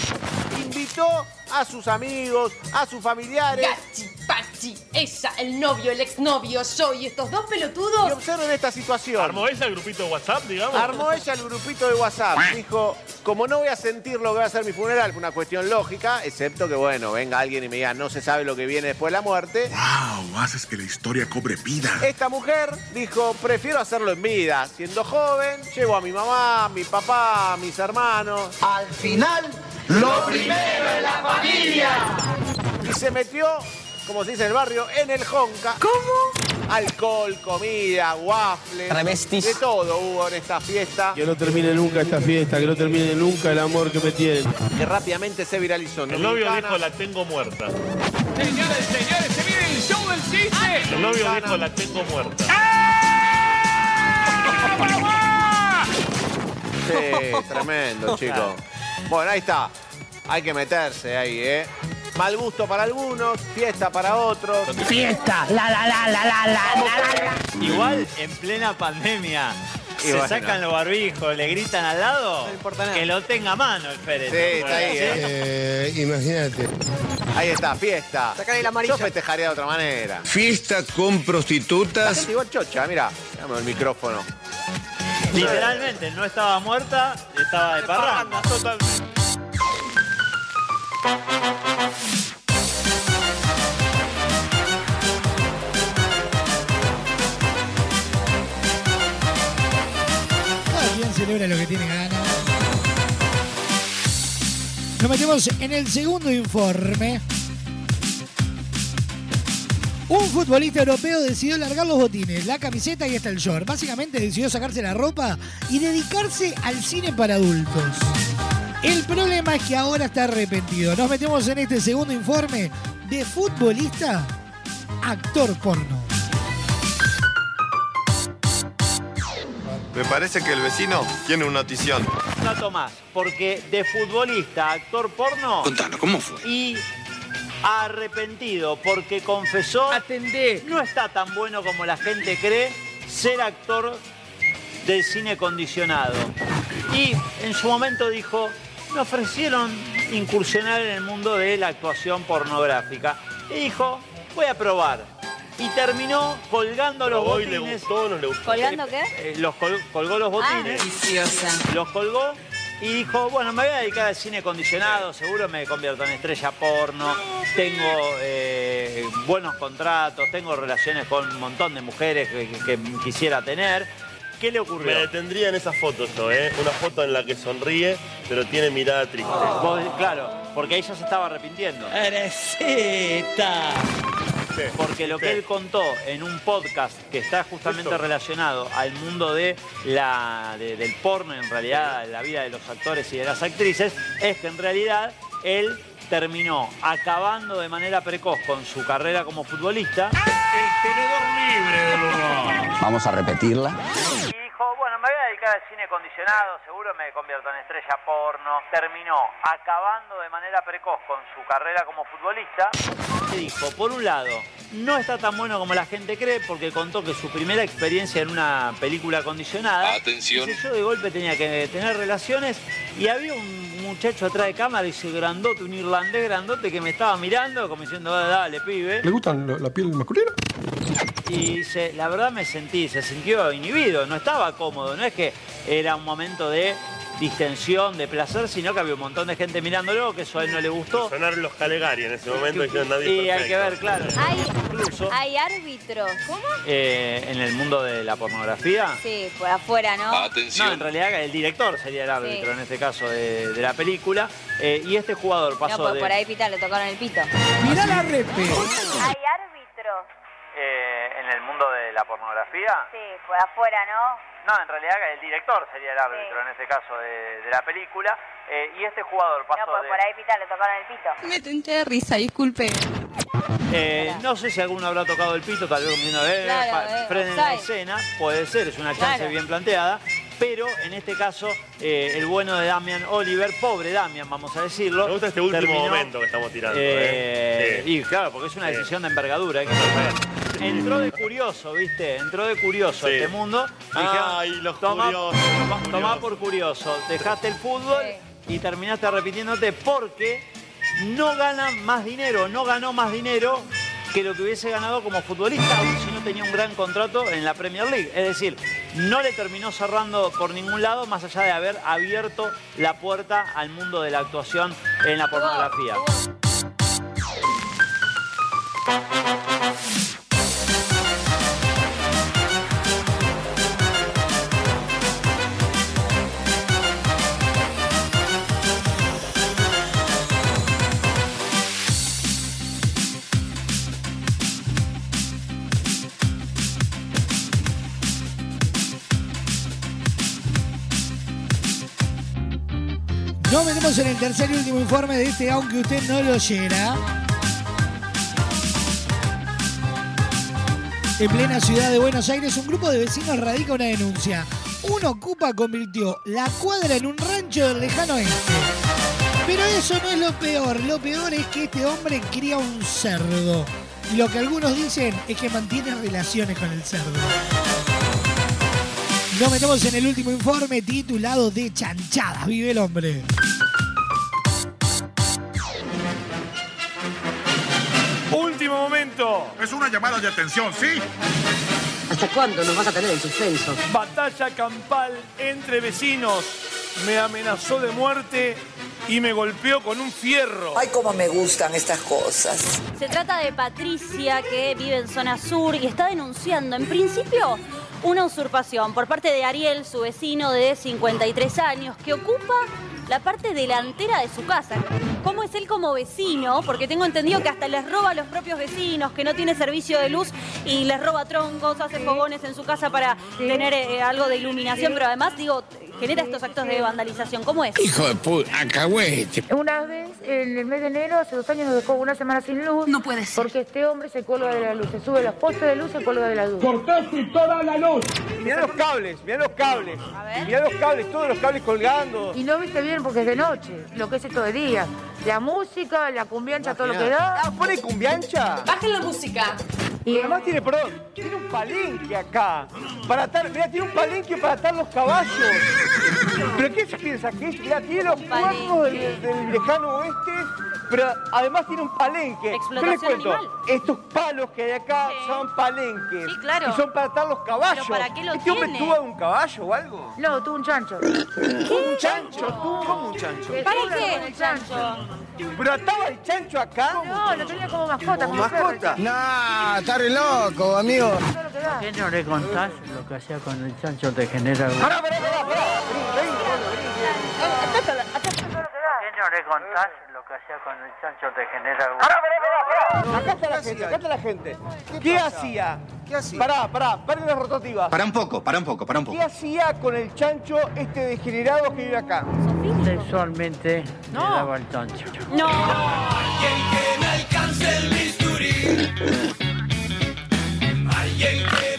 Invitó a sus amigos, a sus familiares. Gachi, pachi, ella, el novio, el exnovio, yo y estos dos pelotudos. Y observen esta situación. ¿Armó ella el grupito de WhatsApp, digamos? Armó ella el grupito de WhatsApp. Dijo, como no voy a sentir lo que va a ser mi funeral, una cuestión lógica, excepto que, bueno, venga alguien y me diga, no se sabe lo que viene después de la muerte. ¡Wow! Haces que la historia cobre vida. Esta mujer dijo, prefiero hacerlo en vida. Siendo joven, llevo a mi mamá, a mi papá, a mis hermanos. Al final, lo primero es la familia. Y se metió, como se dice en el barrio, en el Honka. ¿Cómo? Alcohol, comida, waffles. Travestis. De todo hubo en esta fiesta. Que no termine nunca esta fiesta, que no termine nunca el amor que me tienen. Que rápidamente se viralizó. en El novio dijo la tengo muerta. Señores, señores, se viene el show del chiste. El novio dijo la tengo muerta. Sí, [laughs] tremendo, chicos. Bueno, ahí está. Hay que meterse ahí, ¿eh? Mal gusto para algunos, fiesta para otros. Fiesta, la la la la la la la la. Igual en plena pandemia. Y se bueno. sacan los barbijos, le gritan al lado, que lo tenga a mano el féretro. Sí, está ahí, ¿eh? Eh, imagínate. Ahí está, fiesta. Sacale la amarilla. Yo festejaría de otra manera. Fiesta con La prostitutas. gente igual chocha, mira. Dame el micrófono. Literalmente, no estaba muerta, estaba de parranda. Cada quien celebra lo que tiene ganas. Nos metemos en el segundo informe. Un futbolista europeo decidió largar los botines, la camiseta y hasta el short. Básicamente decidió sacarse la ropa y dedicarse al cine para adultos. El problema es que ahora está arrepentido. Nos metemos en este segundo informe de futbolista, actor porno. Me parece que el vecino tiene una notición. dato más, porque de futbolista, a actor porno. Contanos, ¿cómo fue? Y arrepentido porque confesó. Atendé. No está tan bueno como la gente cree ser actor del cine condicionado. Y en su momento dijo, me ofrecieron incursionar en el mundo de la actuación pornográfica. Y dijo, voy a probar. Y terminó colgando los Hoy le botines. gustó no le gustó. ¿Colgando qué? Eh, los col- colgó los botines. Los colgó y dijo, bueno, me voy a dedicar al cine condicionado, seguro me convierto en estrella porno, tengo eh, buenos contratos, tengo relaciones con un montón de mujeres que, quisiera tener. ¿Qué le ocurrió? Me detendría en esa foto yo, ¿eh? Una foto en la que sonríe, pero tiene mirada triste. Vos- claro, porque ella se estaba arrepintiendo. Porque lo que él contó en un podcast que está justamente relacionado al mundo de la, de- del porno, en realidad, la vida de los actores y de las actrices, es que en realidad él terminó acabando de manera precoz con su carrera como futbolista. El tenedor libre del. Vamos a repetirla. Dijo, bueno, me voy a dedicar al cine condicionado, seguro me convierto en estrella porno. Terminó acabando de manera precoz con su carrera como futbolista. Y dijo, por un lado, no está tan bueno como la gente cree porque contó que su primera experiencia en una película condicionada. Atención. dice, yo de golpe tenía que tener relaciones y había un muchacho atrás de cámara, dice grandote, un irlandés grandote que me estaba mirando como diciendo, "Ah, dale, pibe. ¿Le gustan la, la piel masculina? Y dice, la verdad me sentí, se sintió inhibido, no estaba cómodo, no es que era un momento de distensión, de placer, sino que había un montón de gente mirándolo, que eso a él no le gustó. Sonaron los Calegari en ese momento y dijeron nadie Y hay que ver, claro. Hay, Incluso hay árbitros. ¿Cómo? eh, en el mundo de la pornografía. Sí, por afuera, ¿no? No, en realidad el director sería el árbitro Sí. en este caso de, de la película. Eh, y este jugador No, pasó pues de. por ahí pita, le tocaron el pito. Mirá la repe. Hay árbitros. eh, en el mundo de la pornografía. Sí, por afuera, ¿no? No, en realidad el director sería el árbitro en este caso de, de la película. Eh, y este jugador pasó No, pues de. por ahí pita, le tocaron el pito. Me tenté de risa, disculpe. Eh, no sé si alguno habrá tocado el pito, tal vez comiendo eh, Claro, eh, frenen la escena, puede ser, es una chance Claro. bien planteada, pero en este caso eh, el bueno de Damian Oliver, pobre Damian, vamos a decirlo. Me gusta este último terminó, momento que estamos tirando. eh, ¿eh? Y claro, porque es una decisión de envergadura. hay que saber. Entró de curioso, ¿viste? Entró de curioso Sí. este mundo. Ay, los toma, curiosos, toma- los tomá curiosos". por curioso. Dejaste el fútbol y terminaste arrepintiéndote porque no gana más dinero, no ganó más dinero que lo que hubiese ganado como futbolista, si no tenía un gran contrato en la Premier League. Es decir, no le terminó cerrando por ningún lado, más allá de haber abierto la puerta al mundo de la actuación en la pornografía. Nos metemos en el tercer y último informe de este, aunque usted no lo oyera. En plena ciudad de Buenos Aires, un grupo de vecinos radica una denuncia. Un ocupa convirtió la cuadra en un rancho del lejano oeste. Pero eso no es lo peor. Lo peor es que este hombre cría un cerdo. Y lo que algunos dicen es que mantiene relaciones con el cerdo. Nos metemos en el último informe titulado De chanchadas vive el hombre. Momento. Es una llamada de atención, ¿sí? ¿Hasta cuándo nos vas a tener en suspenso? Batalla campal entre vecinos. Me amenazó de muerte y me golpeó con un fierro. Ay, cómo me gustan estas cosas. Se trata de Patricia, que vive en zona sur y está denunciando, en principio, una usurpación por parte de Ariel, su vecino de 53 años, que ocupa la parte delantera de su casa. ¿Cómo es él como vecino? Porque tengo entendido que hasta les roba a los propios vecinos, que no tiene servicio de luz y les roba troncos, hace fogones en su casa para tener eh, algo de iluminación, pero además, digo, genera estos actos de vandalización. ¿Cómo es? Hijo de puta, acagüete. Una vez, en el mes de enero, hace dos años, nos dejó una semana sin luz. No puede ser. Porque este hombre se cuelga de la luz. Se sube a los postes de luz y se cuelga de la luz. Cortaste toda la luz. Mirá los cables, mirá los cables. Mirá los cables, todos los cables colgando. Y no viste bien porque es de noche, lo que es esto de día. La música, la cumbiancha, todo lo que da. Ah, pone cumbiancha. Bajen la música. Y además tiene, perdón, tiene un palenque acá. Para atar, mirá, tiene un palenque para atar los caballos. ¿Pero qué se piensa? Que es, mirá, tiene los cuernos del, del lejano oeste, pero además tiene un palenque. ¿Qué les Explotación cuento? animal. Estos palos que hay acá son palenques. Sí, claro. Y son para atar los caballos. ¿Pero para qué lo ¿Este hombre tuvo un caballo o algo? No, tuvo un chancho. ¿Un chancho? ¿Tú? ¿Cómo un chancho? ¿Para qué el chancho? ¿Pero ataba el chancho acá? No, lo tenía como mascota. ¿Como mascota? Nah, está re loco, amigo. ¿Por qué no le contás lo que hacía con el chancho de general? Pará, pará, pará, pará. Vení, vení, vení, vení. ¿Qué no le contás que hacía con el chancho de general? Pará, pará, pará, pará. Acá está la gente, acá está la gente. ¿Qué hacía? ¿Qué hacía? Pará, pará, paren las rotativas. Para un poco, para un poco, para un poco. ¿Qué hacía con el chancho este degenerado que vive acá? Sexualmente le daba el chancho. No. Alguien que me alcance el bisturí. Alguien que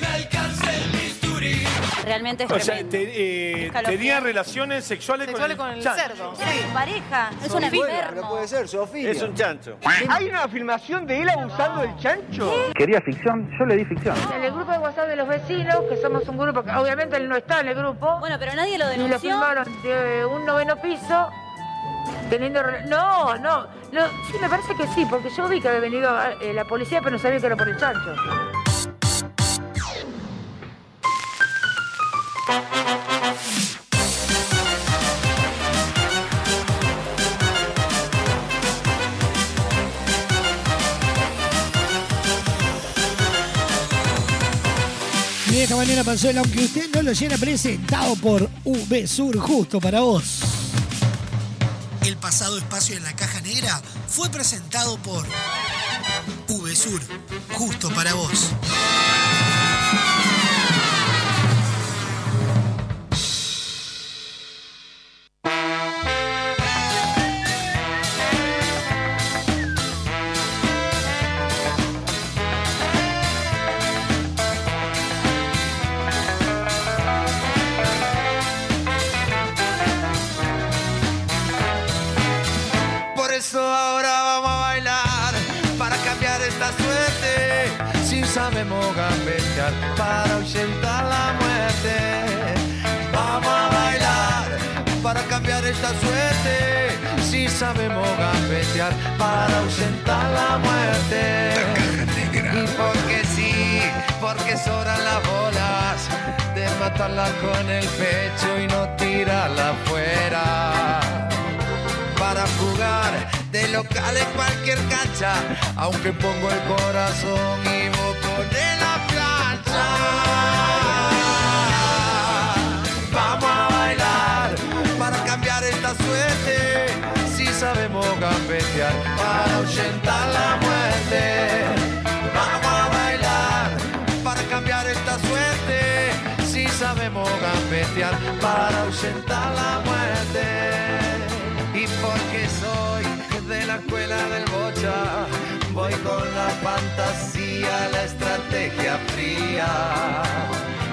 Realmente es O sea, tremendo. te, eh, Escalofriante. tenía relaciones sexuales, Sexuales con con el chancho. cerdo. Era su pareja, es un enfermo. puede ser, Sofía. Es un chancho. ¿Hay una filmación de él abusando del chancho? ¿Quería ficción? Yo le di ficción. En el grupo de WhatsApp de los vecinos, que somos un grupo que obviamente él no está en el grupo. Bueno, pero nadie lo Y lo denunció. filmaron de un noveno piso. Teniendo. rela- No, no. sí, me parece que sí, porque yo vi que había venido eh, la policía, pero no sabía que era por el chancho. Manera pasó el aunque usted no lo llena presentado por VSUR justo para vos. El pasado espacio en la caja negra fue presentado por VSUR, justo para vos. Sabemos gambetear para ahuyentar la muerte. Y porque sí, porque sobran las bolas de matarla con el pecho y no tirarla afuera para jugar de local en cualquier cancha, aunque pongo el corazón y vos pones la plancha. Gambetear para ahuyentar la muerte. Vamos a bailar para cambiar esta suerte, si sabemos gambetear para ahuyentar la muerte. Y porque soy de la escuela del bocha, voy con la fantasía, la estrategia fría.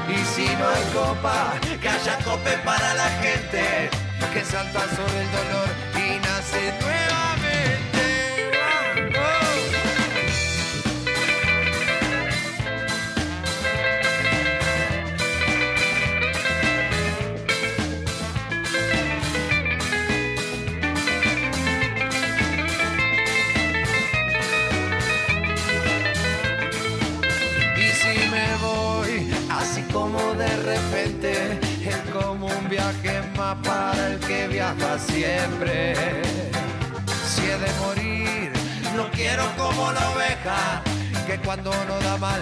Y si no hay copa, que haya cope para la gente, que salta sobre el dolor y nace nuevamente. Siempre. Si he de morir, no quiero como la oveja, que cuando no da más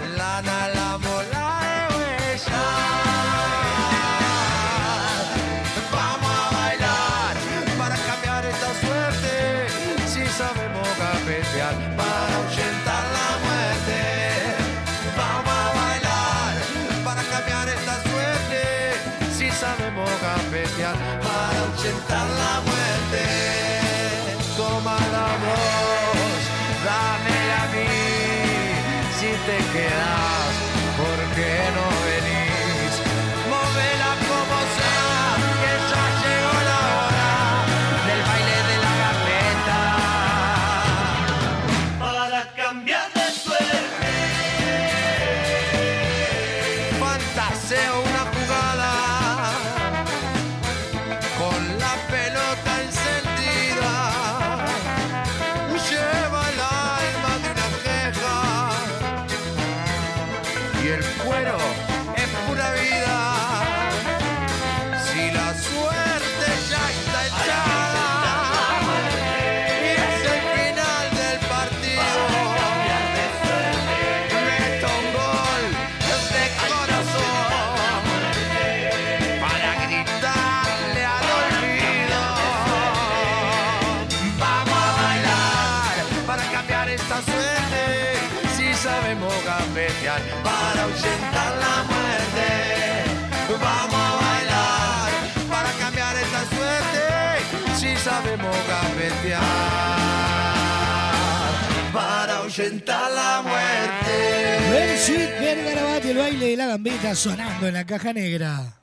Sweet, Vergarabat y el baile de la gambeta sonando en la caja negra.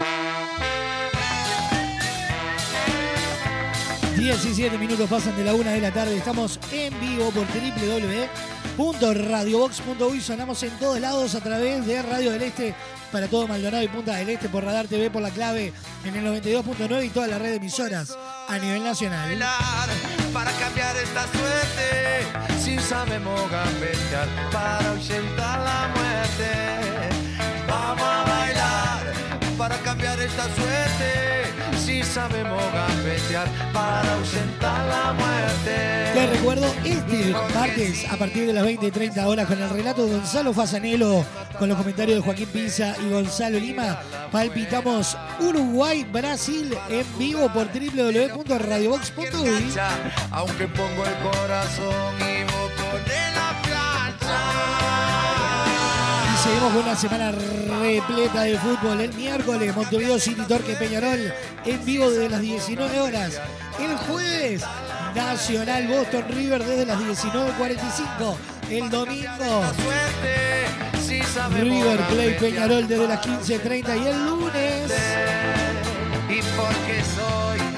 17 minutos pasan de la una de la tarde. Estamos en vivo por www.radiobox.uy. Sonamos en todos lados a través de Radio del Este para todo Maldonado y Punta del Este por Radar TV por la clave en el 92.9 y toda la red de emisoras a nivel nacional. para cambiar esta suerte. Si sabemos para la muerte. Vamos a bailar para cambiar esta suerte. Si sabemos gambetear para ahuyentar la muerte. Te recuerdo este martes a partir de las 20 y 30 horas con el relato de Gonzalo Fasanelo, con los comentarios de Joaquín Pinza y Gonzalo Lima. Palpitamos Uruguay-Brasil en vivo por www.radiobox.uy. Aunque pongo el corazón y seguimos con una semana repleta de fútbol. El miércoles, Montevideo City Torque Peñarol en vivo desde las 19 horas. El jueves, Nacional Boston River desde las 19.45. El domingo, River gambetear Peñarol desde las 15.30. Y el lunes,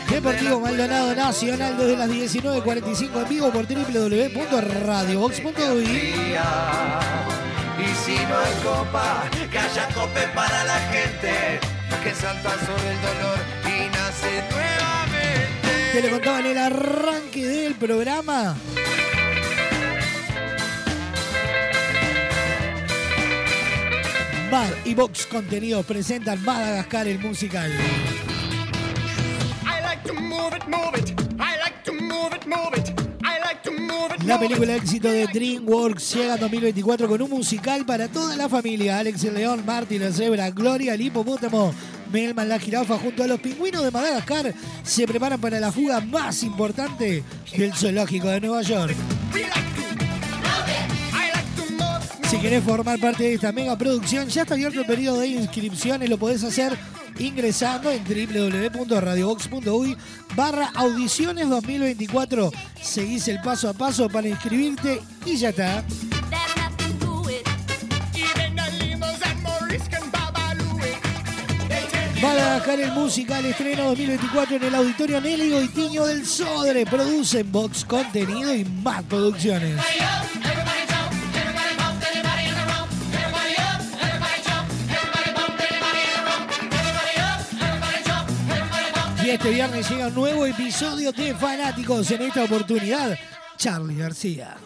Deportivo Maldonado Nacional desde las 19.45 en vivo por www.radiobox.uy. Y si no hay copa, que haya cope para la gente que salta sobre el dolor y nace nuevamente. Te le contaba en el arranque del programa. Mad y Vox Contenidos presentan Madagascar el musical. I like to move it, move it. I like to move it, move it. La película éxito de DreamWorks llega en 2024 con un musical para toda la familia. Alex el León, Marty la Zebra, Gloria el Hipopótamo, Melman la Jirafa junto a los pingüinos de Madagascar se preparan para la fuga más importante del zoológico de Nueva York. Si querés formar parte de esta mega producción, ya está abierto el periodo de inscripciones. Lo podés hacer ingresando en www.radiobox.uy barra audiciones 2024. Seguís el paso a paso para inscribirte y ya está. They take Madagascar el musical estreno 2024 en el auditorio Nelly Goitiño del Sodre. Producen Vox Contenido y más producciones. Este viernes llega un nuevo episodio de Fanáticos. En esta oportunidad, Charlie García.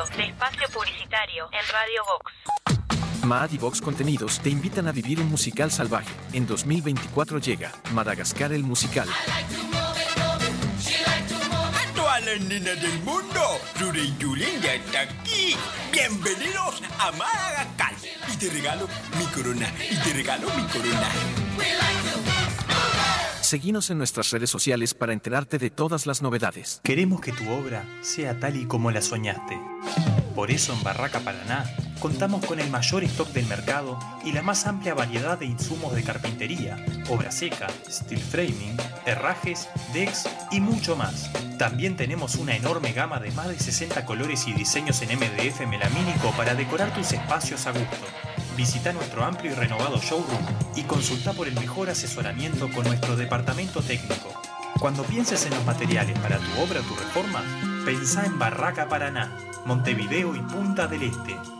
Inicio de espacio publicitario en Radio Vox. Maad y Vox Contenidos te invitan a vivir un musical salvaje. En 2024 llega Madagascar el musical. A todas las nenas del mundo, Rure y Julen ya está aquí. Bienvenidos a Madagascar. Y te regalo mi corona. Y te regalo mi corona. Seguinos en nuestras redes sociales para enterarte de todas las novedades. Queremos que tu obra sea tal y como la soñaste. Por eso en Barraca Paraná contamos con el mayor stock del mercado y la más amplia variedad de insumos de carpintería, obra seca, steel framing, herrajes, decks y mucho más. También tenemos una enorme gama de más de 60 colores y diseños en MDF melamínico para decorar tus espacios a gusto. Visita nuestro amplio y renovado showroom y consulta por el mejor asesoramiento con nuestro departamento técnico. Cuando pienses en los materiales para tu obra o tu reforma, pensá en Barraca Paraná, Montevideo y Punta del Este.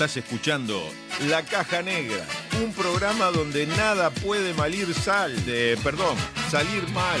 Estás escuchando La Caja Negra, un programa donde nada puede malir sal, de, perdón, salir mal.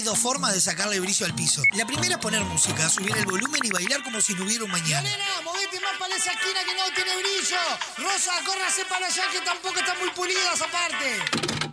Hay dos formas de sacarle brillo al piso. La primera es poner música, subir el volumen y bailar como si no hubiera un mañana. Nena, movete más para esa esquina que no tiene brillo. Rosa, córrase para allá que tampoco está muy pulida esa parte.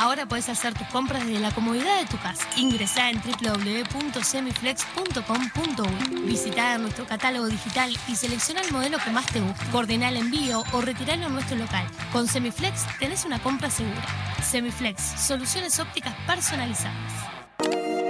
Ahora puedes hacer tus compras desde la comodidad de tu casa. Ingresá en www.semiflex.com.uy. Visitá nuestro catálogo digital y selecciona el modelo que más te guste. Coordina el envío o retiralo en nuestro local. Con Semiflex tenés una compra segura. Semiflex, soluciones ópticas personalizadas.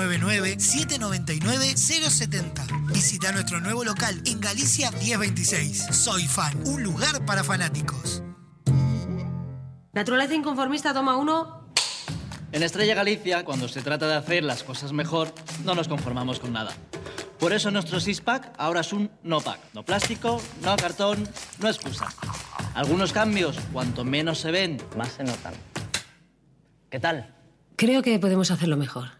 099-799-070. Visita nuestro nuevo local en Galicia 1026. Soy Fan, un lugar para fanáticos. Naturaleza inconformista, toma uno. En Estrella Galicia, cuando se trata de hacer las cosas mejor, no nos conformamos con nada. Por eso nuestro six-pack ahora es un no-pack. No plástico, no cartón, no excusa. Algunos cambios, cuanto menos se ven, más se notan. ¿Qué tal? Creo que podemos hacerlo mejor.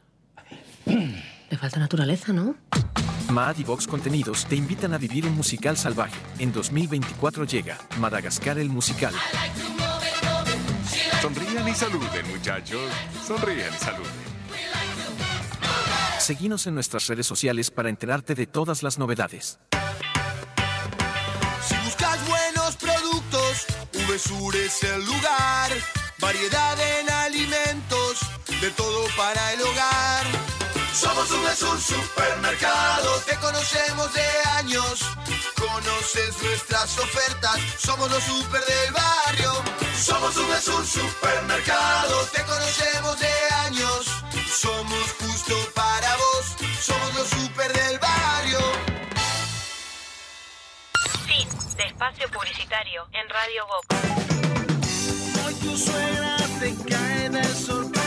[clears throat] Le falta naturaleza, ¿no? Mad y Vox Contenidos te invitan a vivir un musical salvaje. En 2024 llega Madagascar el musical. Sonrían y saluden, muchachos. Sonrían y saluden. Seguinos en nuestras redes sociales para enterarte de todas las novedades. Si buscas buenos productos, VSUR es el lugar. Variedad en alimentos, de todo para el hogar. Somos un VSUR supermercado, te conocemos de años. Conoces nuestras ofertas, somos los super del barrio. Somos un VSUR supermercado, te conocemos de años. Somos justo para vos, somos los super del barrio. Fin de espacio publicitario en Radio Vox. Hoy tu suegra te cae de sorpresa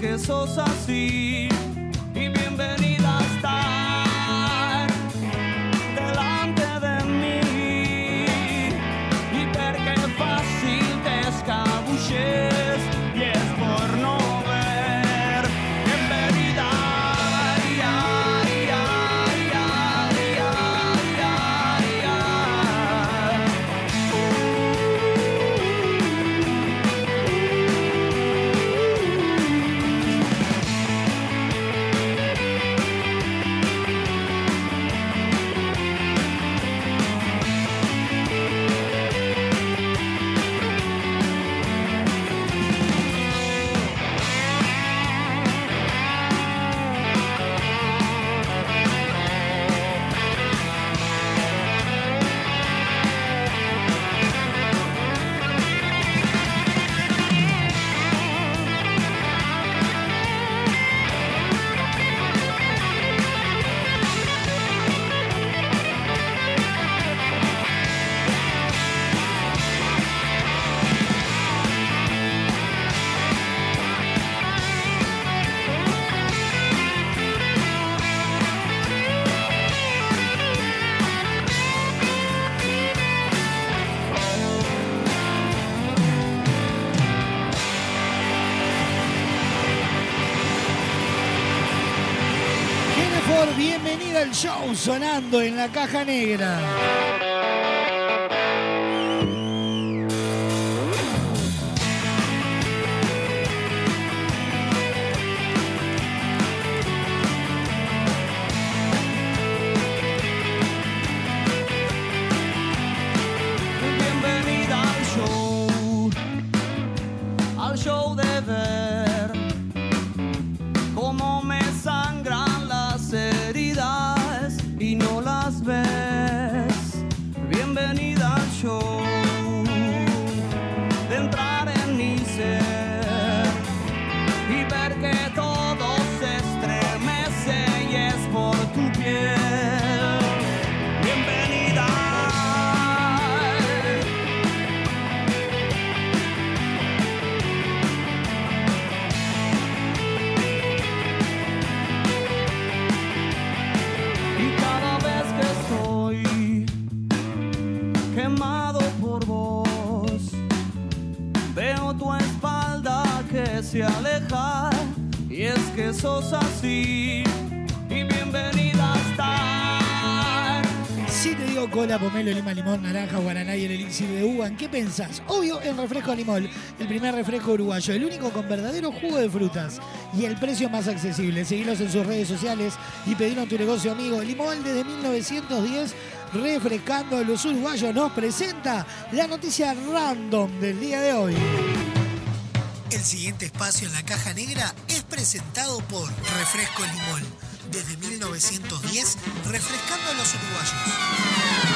que sos así en la caja negra. ¿En qué pensás? Obvio, en refresco limón, el primer refresco uruguayo, el único con verdadero jugo de frutas y el precio más accesible. Seguilos en sus redes sociales y pedilo en tu negocio amigo. Limón desde 1910, refrescando a los uruguayos, nos presenta la noticia random del día de hoy. El siguiente espacio en la caja negra es presentado por Refresco Limón. Desde 1910, refrescando a los uruguayos.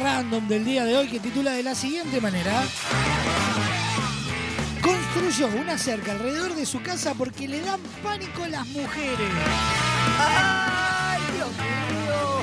Random del día de hoy que titula de la siguiente manera. Construyó una cerca alrededor de su casa porque le dan pánico las mujeres. ¡Ay, Dios mío!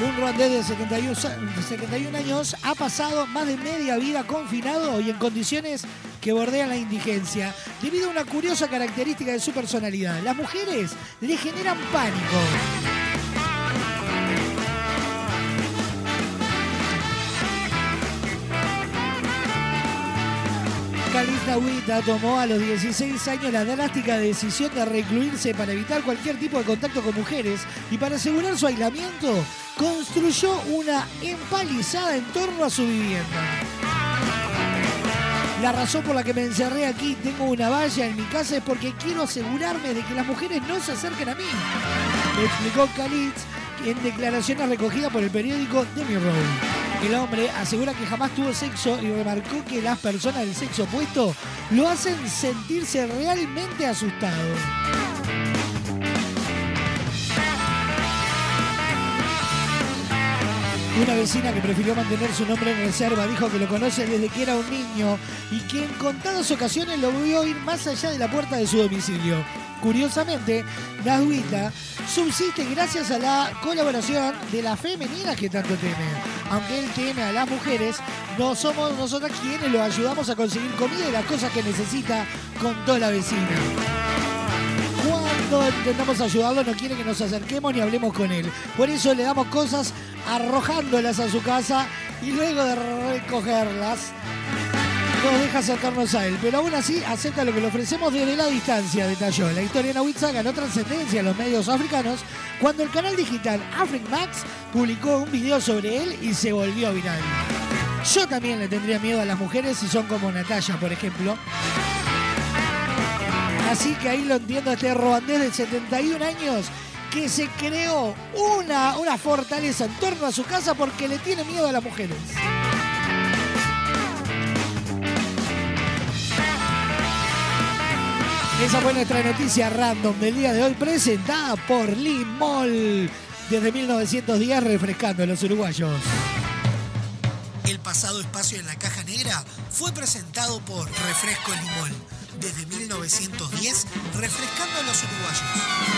Un rondés de 71, sa- de 71 años ha pasado más de media vida confinado y en condiciones que bordean la indigencia, debido a una curiosa característica de su personalidad. Las mujeres le generan pánico. Calista Huita tomó a los 16 años la drástica decisión de recluirse para evitar cualquier tipo de contacto con mujeres y para asegurar su aislamiento, construyó una empalizada en torno a su vivienda. La razón por la que me encerré aquí, tengo una valla en mi casa, es porque quiero asegurarme de que las mujeres no se acerquen a mí. Explicó Kalitz en declaraciones recogidas por el periódico Demi Row. El hombre asegura que jamás tuvo sexo y remarcó que las personas del sexo opuesto lo hacen sentirse realmente asustado. Una vecina que prefirió mantener su nombre en reserva dijo que lo conoce desde que era un niño y que en contadas ocasiones lo vio ir más allá de la puerta de su domicilio. Curiosamente, Nashuita subsiste gracias a la colaboración de las femeninas que tanto teme. Aunque él teme a las mujeres, no somos nosotras quienes lo ayudamos a conseguir comida y las cosas que necesita, contó la vecina. Intentamos ayudarlo no quiere que nos acerquemos ni hablemos con él. Por eso le damos cosas arrojándolas a su casa y luego de recogerlas nos deja acercarnos a él. Pero aún así acepta lo que le ofrecemos desde la distancia, detalló. La historia de Nawitza ganó trascendencia en los medios africanos cuando el canal digital Afric Max publicó un video sobre él y se volvió viral. Yo también le tendría miedo a las mujeres si son como Natalia, por ejemplo. Así que ahí lo entiendo este ruandés de 71 años que se creó una, una fortaleza en torno a su casa porque le tiene miedo a las mujeres. Esa fue nuestra noticia random del día de hoy presentada por Limol desde 1910 refrescando a los uruguayos. El pasado espacio en la caja negra fue presentado por Refresco Limón. Desde 1910, refrescando a los uruguayos.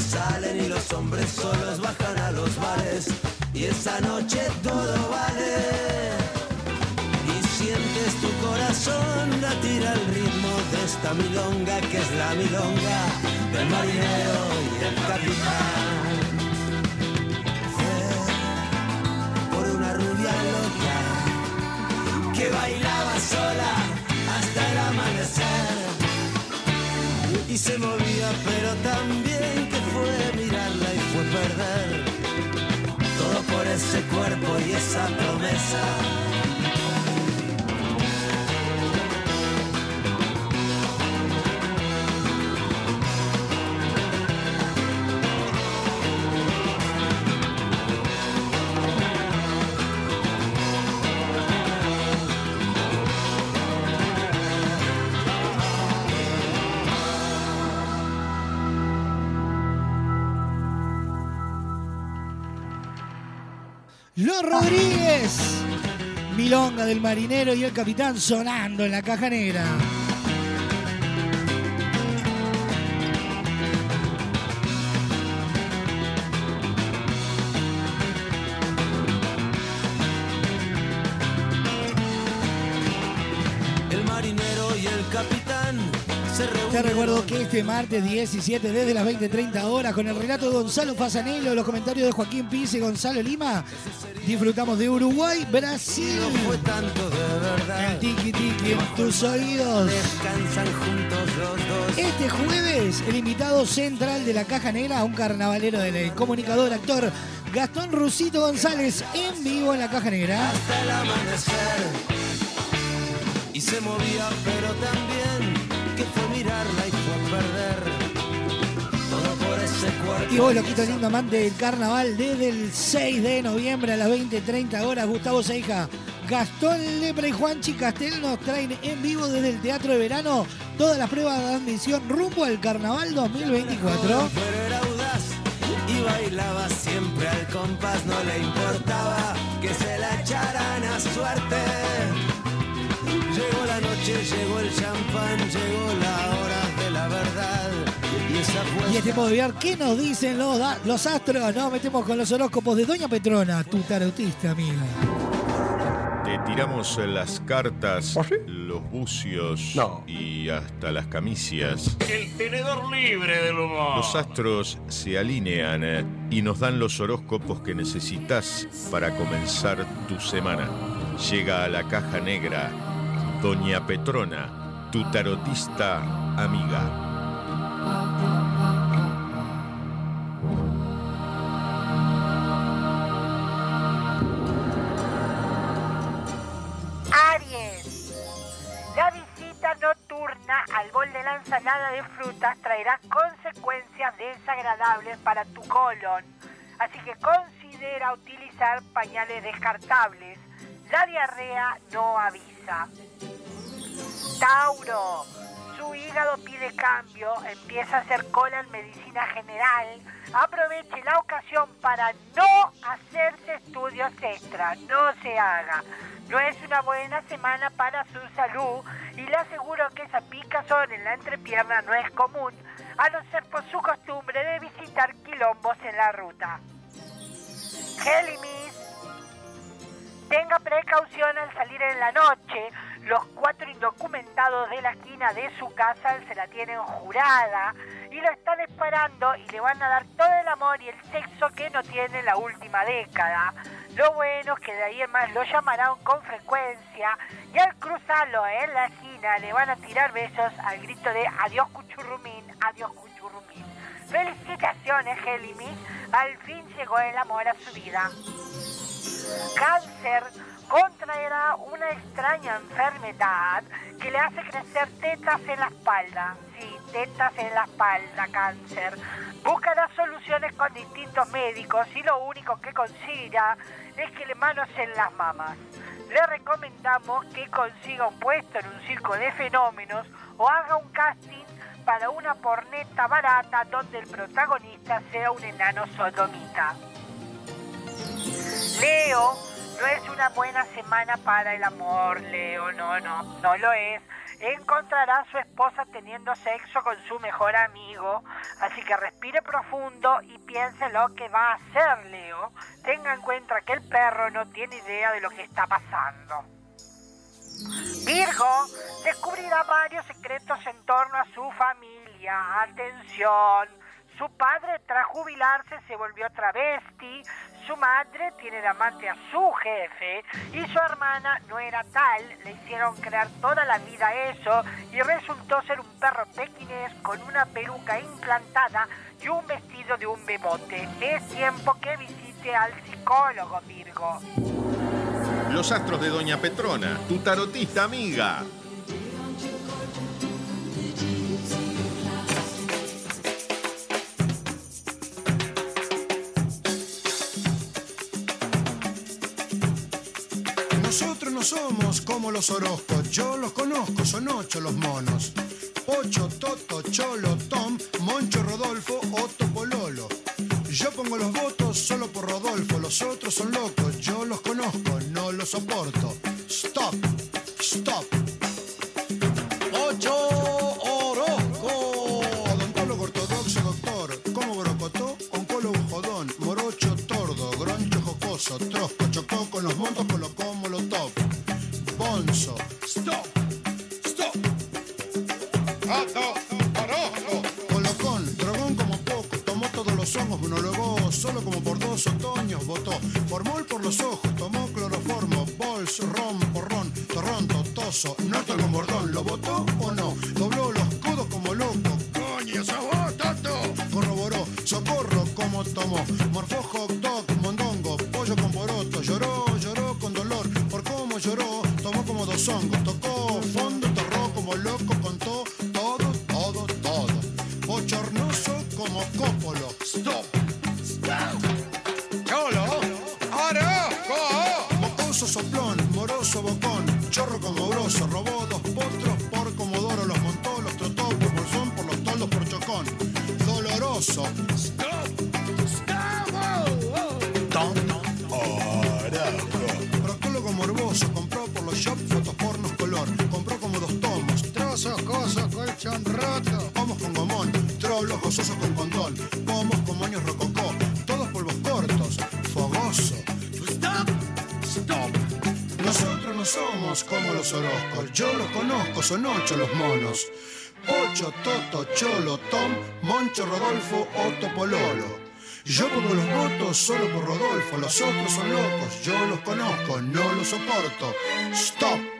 Salen y los hombres solos bajan a los bares. Y esa noche todo vale. Y sientes tu corazón latir al ritmo de esta milonga que es la milonga del marinero y el capitán. Fue por una rubia loca que bailaba sola hasta el amanecer y se movía y esa promesa Rodríguez. Milonga del marinero y el capitán sonando en la caja negra. Este martes 17 desde las 20.30 horas con el relato de Gonzalo Fasanelo, los comentarios de Joaquín Pise y Gonzalo Lima, disfrutamos de Uruguay, Brasil. tanto de verdad El tiki tiki en tus oídos. descansan juntos los dos Este jueves, el invitado central de la Caja Negra, un carnavalero de ley, comunicador, actor, Gastón Rusito González, en vivo en la Caja Negra. hasta el amanecer y se movía pero también que fue mirarla y Y vos, loquito lindo amante del carnaval, desde el 6 de noviembre a las 20.30 horas, Gustavo Seija, Gastón Lepra y Juanchi Castel nos traen en vivo desde el Teatro de Verano todas las pruebas de admisión rumbo al Carnaval 2024. pero era audaz y bailaba siempre al compás no le importaba que se la echaran a suerte. Llegó la noche llegó el champán llegó la hora la verdad y esa Y este de ver, ¿qué nos dicen los, los astros? Nos metemos con los horóscopos de Doña Petrona, tu tarotista, amiga. Te tiramos las cartas, los bucios y hasta las camicias. El tenedor libre del humor. Los astros se alinean eh, y nos dan los horóscopos que necesitas para comenzar tu semana. Llega a la caja negra Doña Petrona, tu tarotista amiga. Aries. La visita nocturna al bol de la ensalada de frutas traerá consecuencias desagradables para tu colon. Así que considera utilizar pañales descartables. La diarrea no avisa. Tauro. Su hígado pide cambio, empieza a hacer cola en medicina general. Aproveche la ocasión para no hacerse estudios extra, no se haga. No es una buena semana para su salud y le aseguro que esa picazón en la entrepierna no es común, a no ser por su costumbre de visitar quilombos en la ruta. Géminis, Tenga precaución al salir en la noche. Los cuatro indocumentados de la esquina de su casa se la tienen jurada y lo están esperando y le van a dar todo el amor y el sexo que no tiene en la última década. Lo bueno es que de ahí en más lo llamarán con frecuencia y al cruzarlo en la esquina le van a tirar besos al grito de adiós cuchurrumín, adiós cuchurrumín. Felicitaciones, Géminis. Al fin llegó el amor a su vida. Cáncer contraerá una extraña enfermedad que le hace crecer tetas en la espalda. Sí, tetas en la espalda, cáncer. Buscará soluciones con distintos médicos y lo único que conseguirá es que le manoseen las mamas. Le recomendamos que consiga un puesto en un circo de fenómenos o haga un casting para una porneta barata donde el protagonista sea un enano sodomita. Leo, no es una buena semana para el amor, Leo, no, no, no lo es. encontrará a su esposa teniendo sexo con su mejor amigo. Así que respire profundo y piense lo que va a hacer Leo. Tenga en cuenta que el perro no tiene idea de lo que está pasando. Virgo descubrirá varios secretos en torno a su familia. Atención. Su padre tras jubilarse se volvió travesti, su madre tiene de amante a su jefe y su hermana no era tal, le hicieron crear toda la vida eso y resultó ser un perro pequinés con una peluca implantada y un vestido de un bebote. Es tiempo que visite al psicólogo Virgo. Los astros de Doña Petrona, tu tarotista amiga. No somos como los Orozcos, yo los conozco, son ocho los monos. Pocho, Toto, Cholo, Tom, Moncho, Rodolfo, Otto, Pololo. Yo pongo los votos solo por Rodolfo, los otros son locos, yo los conozco, no los soporto. Stop, stop. Ocho Orozco, odontólogo ortodoxo, doctor, como brocotó, oncólogo jodón, morocho tordo, groncho jocoso, trosco, chocó con los montos, totoso, norte con bordón, ¿lo votó Tom, Moncho, Rodolfo, Otto, Pololo. Yo pongo los votos solo por Rodolfo, los otros son locos, yo los conozco, no los soporto. Stop.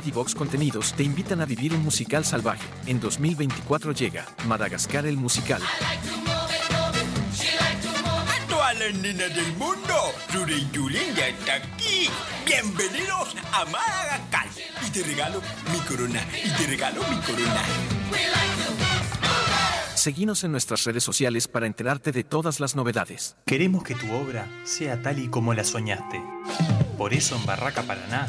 Mad y Vox Contenidos te invitan a vivir un musical salvaje. En 2024 llega Madagascar el musical. A todas las nenas del mundo, Ruri Yulín ya está aquí. Bienvenidos a Madagascar. Y te regalo mi corona. Y te regalo mi corona. Seguinos en nuestras redes sociales para enterarte de todas las novedades. Queremos que tu obra sea tal y como la soñaste. Por eso en Barraca Paraná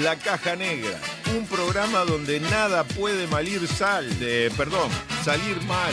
La Caja Negra, un programa donde nada puede malir sal, perdón, salir mal.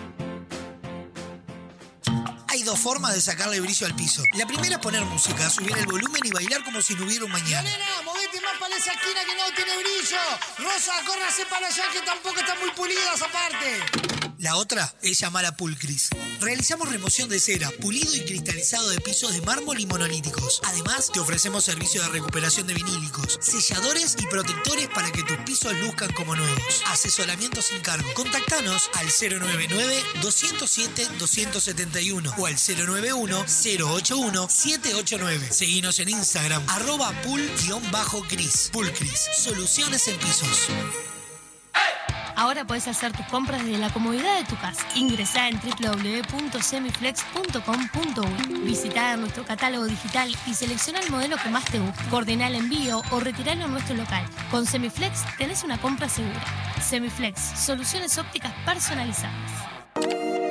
Hay dos formas de sacarle brillo al piso. La primera es poner música, subir el volumen y bailar como si no hubiera un mañana. Nena, movete más para esa esquina que no tiene brillo. Rosa, córrase para allá que tampoco está muy pulida esa parte. La otra es llamar a Pulcris. Realizamos remoción de cera, pulido y cristalizado de pisos de mármol y monolíticos. Además, te ofrecemos servicio de recuperación de vinílicos, selladores y protectores para que tus pisos luzcan como nuevos. Asesoramiento sin cargo. Contactanos al 099-207-271 o al 091-081-789. Seguinos en Instagram, arroba pul-cris. Pulcris, soluciones en pisos. Ahora puedes hacer tus compras desde la comodidad de tu casa. Ingresá en www.semiflex.com.uy. Visita nuestro catálogo digital y selecciona el modelo que más te guste. Coordina el envío o retiralo en nuestro local. Con Semiflex tenés una compra segura. Semiflex, soluciones ópticas personalizadas.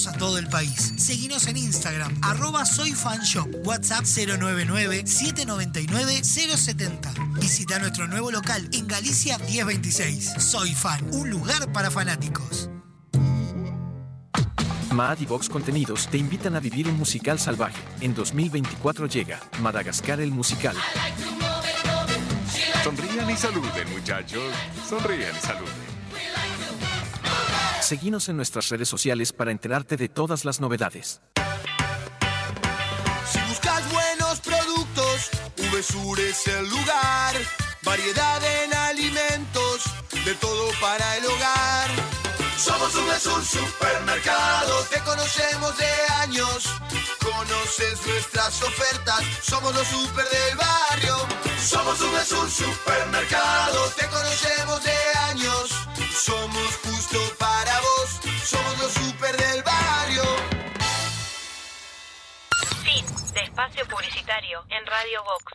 Envíos a todo el país. Seguinos en Instagram, arroba soyfanshop, WhatsApp 099-799-070. Visita nuestro nuevo local en Galicia 1026. Soy Fan, un lugar para fanáticos. Mad y Vox Contenidos te invitan a vivir un musical salvaje. En 2024 llega Madagascar el musical. Sonrían y saluden, muchachos. Sonrían y saluden. Seguimos en nuestras redes sociales para enterarte de todas las novedades. Si buscas buenos productos, VSUR es el lugar. Variedad en alimentos, de todo para el hogar. Somos un supermercado, te conocemos de años. Conoces nuestras ofertas, somos los super del barrio. Somos un supermercado, te conocemos de años. Somos para vos. Somos los super del barrio. Fin de espacio publicitario en Radio Vox.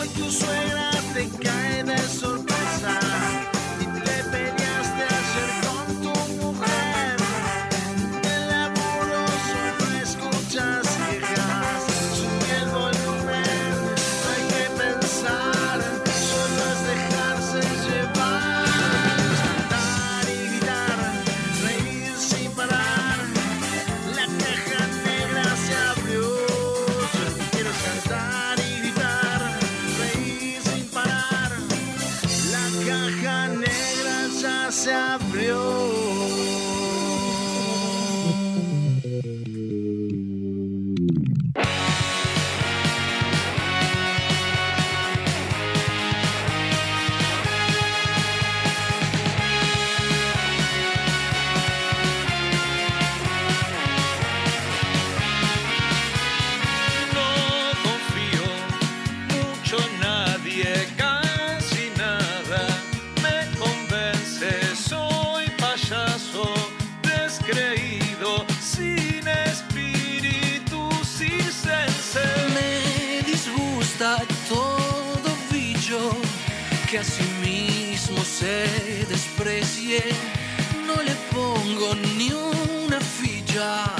Hoy tu suegra te cae de sorpresa. yeah.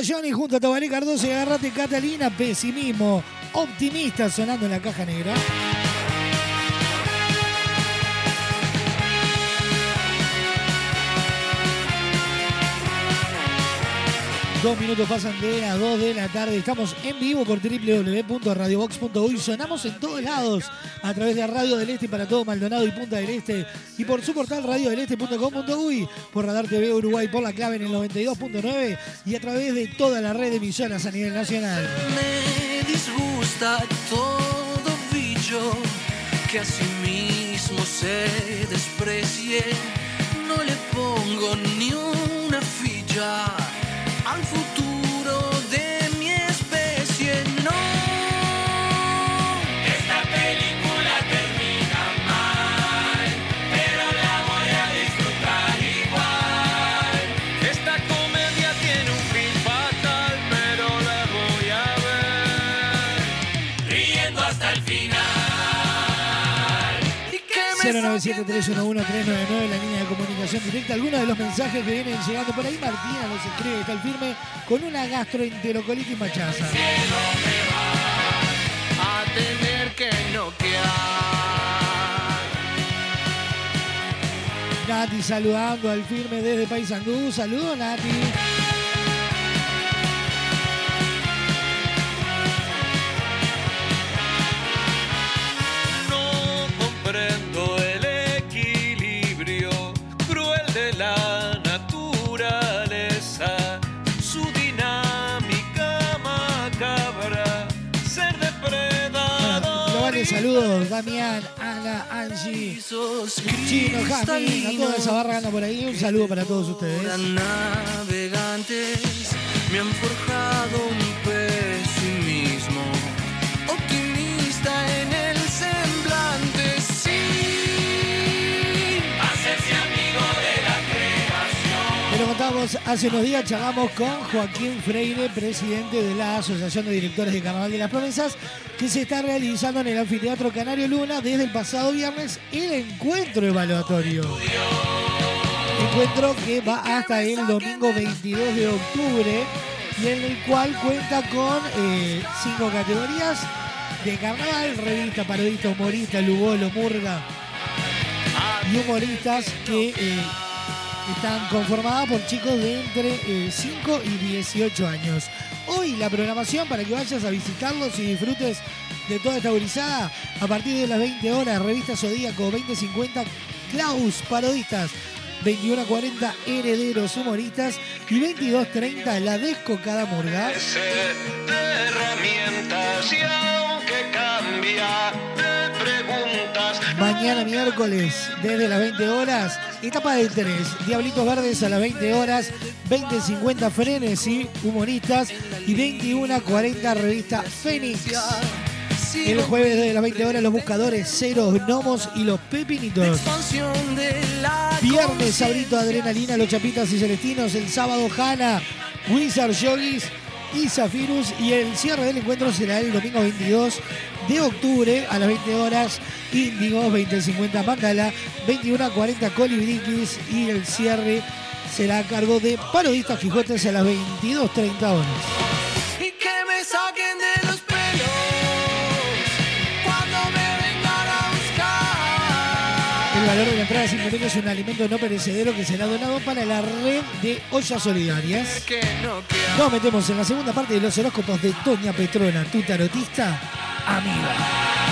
Johnny junto a Tabaré Cardoso y Agarrate Catalina, pesimismo, optimista sonando en la caja negra. Dos minutos pasan de las 2 de la tarde. Estamos en vivo por www.radiobox.uy. Sonamos en todos lados a través de Radio del Este para todo Maldonado y Punta del Este. Y por su portal radiodeleste.com.uy, por Radar TV Uruguay, por la clave en el 92.9 y a través de toda la red de emisoras a nivel nacional. Me disgusta todo bicho que a sí mismo se desprecie. No le pongo ni una ficha al 097-311-399, la línea de comunicación directa. Algunos de los mensajes que vienen llegando por ahí. Martina nos escribe, está el firme, con una gastroenterocolitis machaza. a tener que noquear. Nati saludando al firme desde Paysandú. Saludos, Nati. No comprendo saludos, Damián, Ana, Angie, Chino, Jamín, a toda esa barra por ahí. Un saludo para todos ustedes. navegantes me han forjado un pesimismo optimista en el semblante sin contamos hace unos días, charlamos con Joaquín Freire, presidente de la Asociación de Directores de Carnaval de las Promesas, que se está realizando en el Anfiteatro Canario Luna desde el pasado viernes el encuentro evaluatorio. Encuentro que va hasta el domingo 22 de octubre y en el cual cuenta con eh, cinco categorías de carnaval, revista, parodista, humorista, lugolo, murga y humoristas que eh, están conformadas por chicos de entre 5 y 18 años. Hoy la programación para que vayas a visitarlos y disfrutes de toda esta gurizada a partir de las 20 horas, revista Zodíaco 2050, Klaus, parodistas. 21.40 herederos humoristas y 22.30 la descocada murga. Mañana miércoles, desde las 20 horas, etapa del 3, Diablitos Verdes a las 20 horas, 20.50 Frenes y humoristas y 21.40 revista Fénix. El jueves desde las 20 horas los buscadores Ceros, Gnomos y los Pepinitos. de Viernes Sabrito Adrenalina, Los Chapitas y Celestinos. El sábado Hanna, Wizard Yogis y Zafirus. Y el cierre del encuentro será el domingo 22 de octubre a las 20 horas. Índigo, 20.50 Mandala, 21.40 Colibriquis. Y el cierre será a cargo de Parodistas Quijotes a las 22.30 horas. Valor de la entrada simplemente es un alimento no perecedero que será donado para la red de ollas solidarias. Nos metemos en la segunda parte de los horóscopos de Toña Petrona, tu tarotista, amiga.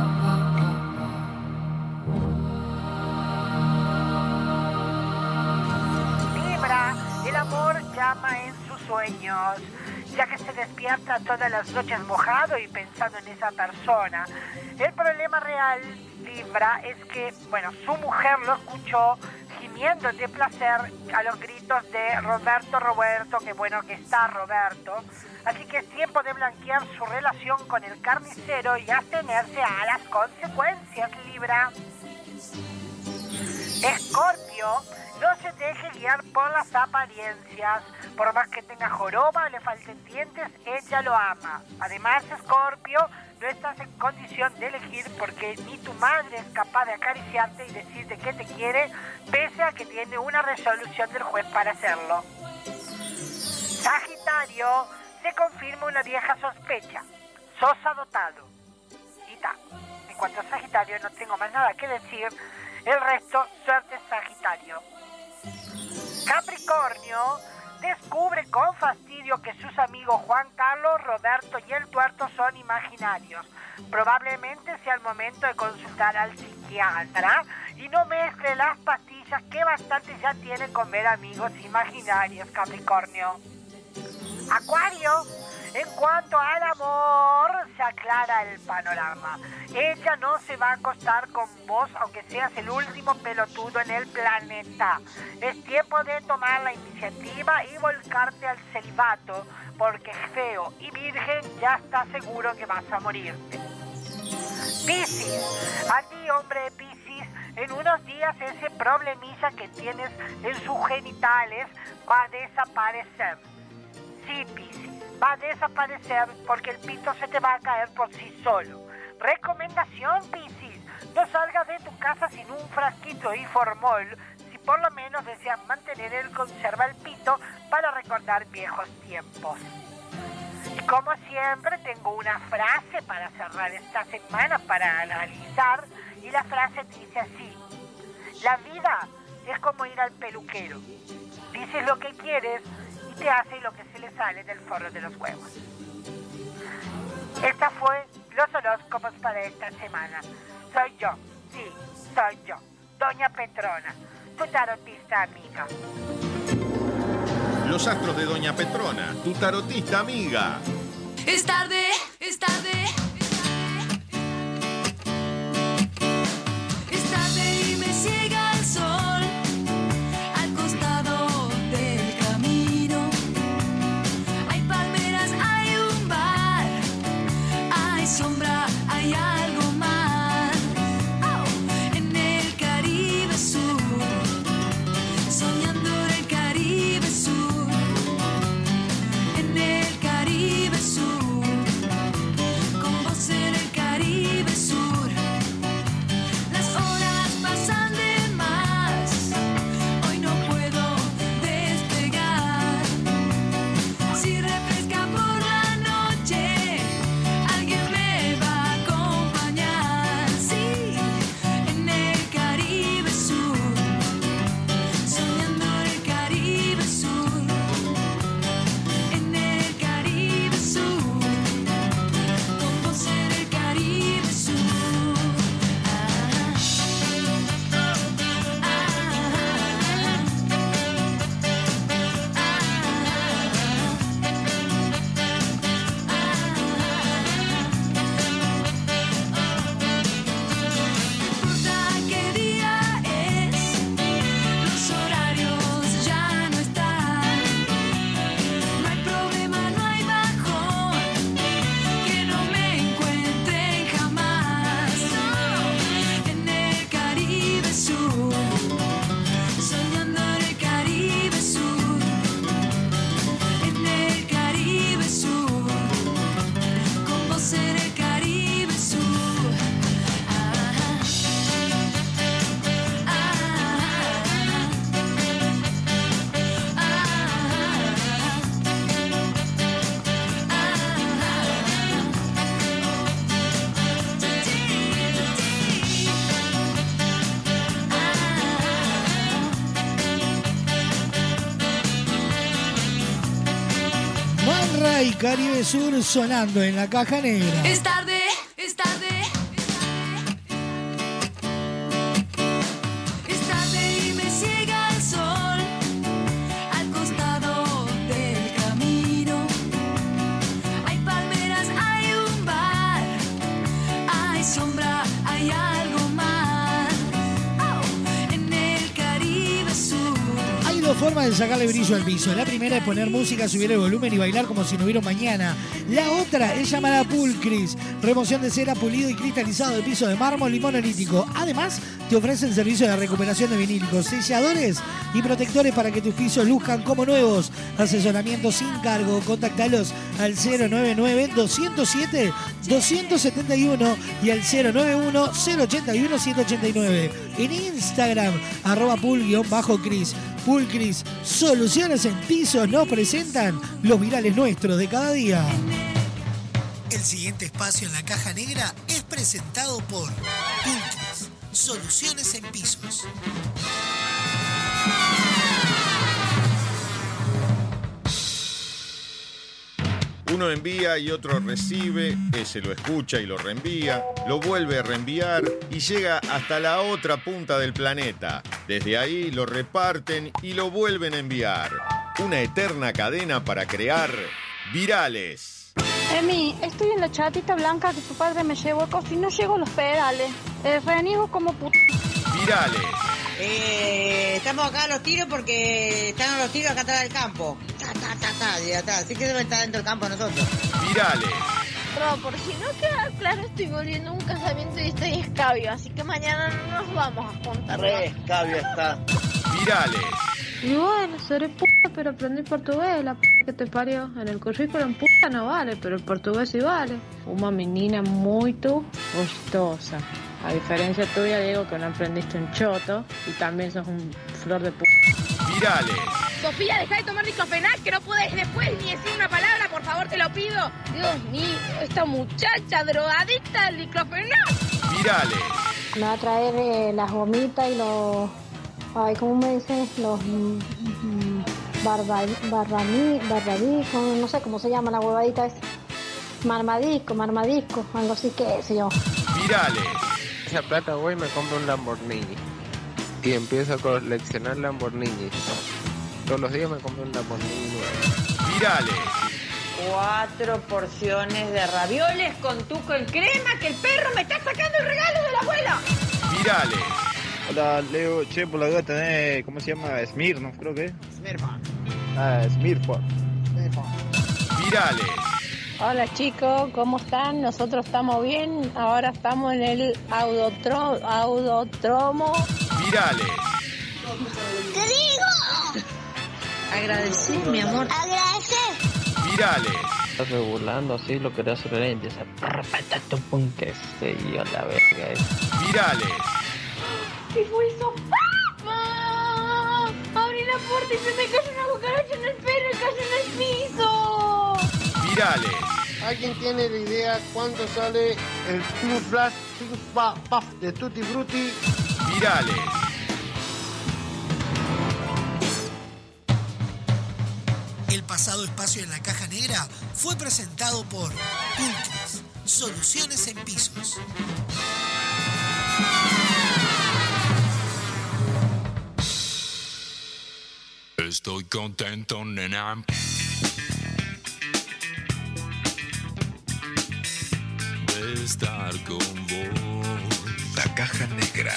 Sueños, ya que se despierta todas las noches mojado y pensando en esa persona. El problema real, Libra es que, bueno, su mujer lo escuchó gimiendo de placer a los gritos de Roberto, Roberto, qué bueno que está Roberto. Así que es tiempo de blanquear su relación con el carnicero y atenerse a las consecuencias, Libra. Escorpio, no se deje guiar por las apariencias. Por más que tenga joroba o le falten dientes, ella lo ama. Además, Escorpio, no estás en condición de elegir porque ni tu madre es capaz de acariciarte y decirte que te quiere, pese a que tiene una resolución del juez para hacerlo. Sagitario, se confirma una vieja sospecha. Sos adoptado. Y ta. En cuanto a Sagitario, no tengo más nada que decir. El resto, suerte Sagitario. Capricornio descubre con fastidio que sus amigos Juan Carlos, Roberto y el tuerto son imaginarios. Probablemente sea el momento de consultar al psiquiatra y no mezcle las pastillas que bastante ya tiene con ver amigos imaginarios, Capricornio. Acuario, en cuanto al amor, se aclara el panorama. Ella no se va a acostar con vos, aunque seas el último pelotudo en el planeta. Es tiempo de tomar la iniciativa y volcarte al celibato, porque feo y virgen ya está seguro que vas a morirte. Piscis, a ti hombre Piscis, en unos días ese problemilla que tienes en sus genitales va a desaparecer. Sí, Piscis, va a desaparecer porque el pito se te va a caer por sí solo. Recomendación, Piscis, no salgas de tu casa sin un frasquito y formol si por lo menos deseas mantener el conserva el pito para recordar viejos tiempos. Y como siempre tengo una frase para cerrar esta semana para analizar y la frase dice así. La vida es como ir al peluquero. Dices lo que quieres y te hace lo que se le sale del forro de los huevos. Esta fue los horóscopos para esta semana. Soy yo, sí, soy yo, Doña Petrona, tu tarotista amiga. Los astros de Doña Petrona, tu tarotista amiga. Es tarde, es tarde. Caribe Sur sonando en la caja negra. Sacarle brillo al piso. La primera es poner música, subir el volumen y bailar como si no hubiera mañana. La otra es llamar a Pulcris. Remoción de cera, pulido y cristalizado de piso de mármol y monolítico. Además, te ofrecen servicio de recuperación de vinílicos, selladores y protectores para que tus pisos luzcan como nuevos. Asesoramiento sin cargo. Contactalos al 099-207-271 y al 091-081-189. En Instagram, arroba pool-cris. Pulcris, soluciones en pisos nos presentan los virales nuestros de cada día. El siguiente espacio en la caja negra es presentado por Pulcris, soluciones en pisos. Uno envía y otro recibe, ese lo escucha y lo reenvía, lo vuelve a reenviar y llega hasta la otra punta del planeta. Desde ahí lo reparten y lo vuelven a enviar. Una eterna cadena para crear virales. Emi, estoy en la chatita blanca que tu padre me llevó y no llego a los pedales. Eh, reniego como puto. Virales. Eh, estamos acá a los tiros porque están los tiros acá atrás del campo. Ta, ta, ta, ta, atrás. Así que deben estar dentro del campo nosotros. Virales. Pero por si no queda claro, estoy volviendo a un casamiento y estoy escabio, así que mañana no nos vamos a juntar. Re escabio está. Virales. Y bueno, seré puta, pero aprendí portugués, la p que te parió. En el currículum puta no vale, pero el portugués sí vale. Una menina muy gustosa. A diferencia tuya, digo que no aprendiste un choto y también sos un flor de puta. Virales. Sofía, deja de tomar diclofenac, que no puedes después ni decir una palabra, por favor, te lo pido. Dios mío, esta muchacha drogadicta del diclofenac. Virales. Me va a traer eh, las gomitas y los... Ay, ¿cómo me dicen? Los... mm, mm, barba, barbamí, barbadisco, no sé cómo se llama la huevadita esa. Marmadisco, marmadisco, algo así que sé yo. Virales. Esa plata voy y me compro un Lamborghini. Y empiezo a coleccionar Lamborghinis. Todos los días me compro un Lamborghini nuevo. Virales. Cuatro porciones de ravioles con tuco en crema que el perro me está sacando el regalo de la abuela. Virales. Hola, Leo. Che, por la duda tenés, ¿cómo se llama? Smirnoff, creo que es. Smirnoff. Ah, Smirnoff. Virales. Hola chicos, ¿cómo están? Nosotros estamos bien. Ahora estamos en el audotro, audotromo. Virales. ¿Qué digo? Agradecí, mi amor. Agradecer. Virales. Estás regulando así lo que te hace la. Esa tu pun que se yo la verga esa. Virales. ¿Qué fue eso? Abrí la puerta y se me cayó una cucaracha en el pelo y cayó en el piso. Virales. ¿Alguien tiene la idea cuánto sale el True Flash de Tutti Frutti? Virales. El pasado espacio en la caja negra fue presentado por Pulcris, soluciones en pisos. Estoy contento, nena. Estar con vos. La caja negra.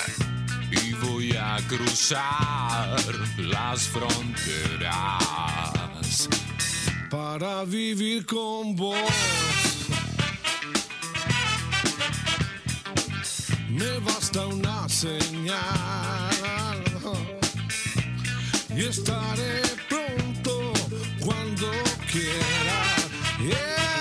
Y voy a cruzar las fronteras. para vivir con vos. Me basta una señal y estaré pronto cuando quiera. Yeah.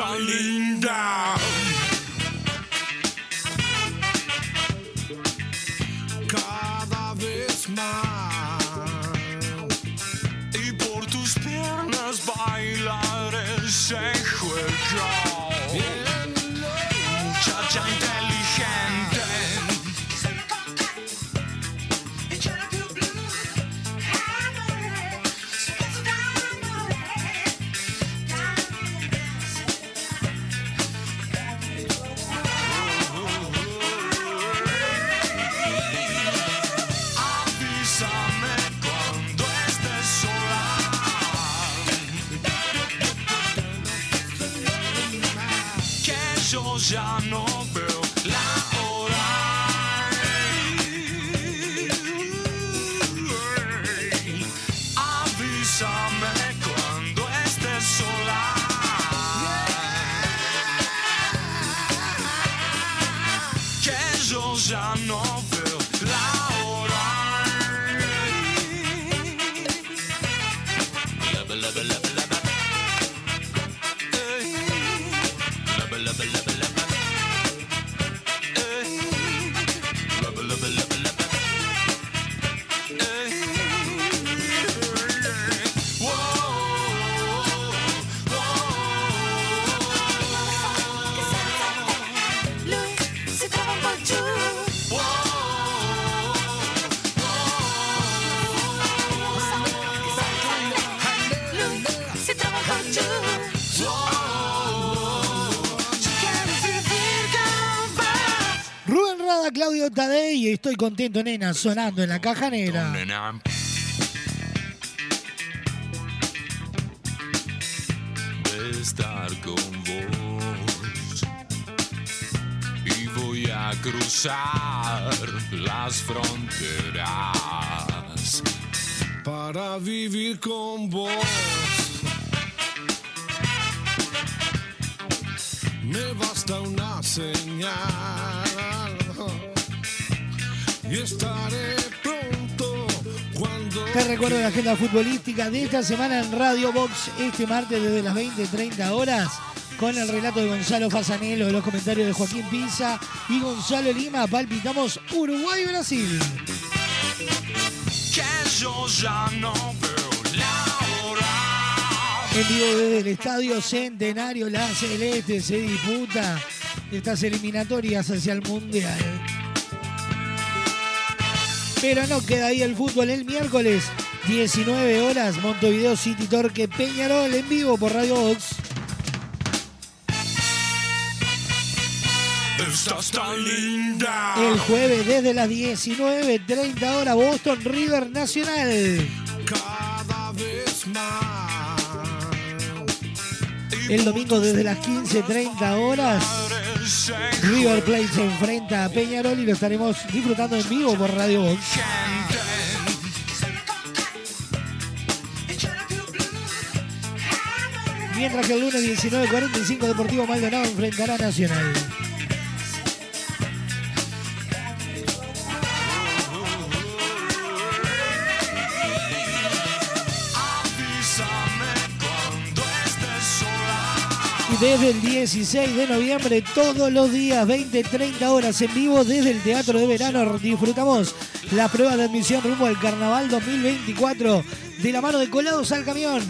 Estás Claudio Tadei y estoy contento, nena, sonando en la caja negra. estar con vos y voy a cruzar las fronteras para vivir con vos. Me basta una señal y estaré pronto cuando Te recuerdo la agenda futbolística de esta semana en Radio Box este martes desde las 20-30 horas con el relato de Gonzalo Fasanelo, los comentarios de Joaquín Pinza y Gonzalo Lima. Palpitamos Uruguay-Brasil. que yo ya no veo la hora. En vivo desde el Estadio Centenario, la Celeste se disputa estas eliminatorias hacia el Mundial. Pero no queda ahí el fútbol el miércoles, 19 horas, Montevideo City Torque Peñarol en vivo por Radio Box. Estás tan linda. El jueves desde las 19.30 horas, Boston River Nacional. cada vez más. El domingo desde las 15.30 horas, River Plate se enfrenta a Peñarol y lo estaremos disfrutando en vivo por Radio Box. Mientras que el lunes 19.45 Deportivo Maldonado enfrentará a Nacional. Desde el 16 de noviembre, todos los días, 20-30 horas en vivo desde el Teatro de Verano, disfrutamos la prueba de admisión rumbo al Carnaval 2024 de la mano de Colados al Camión,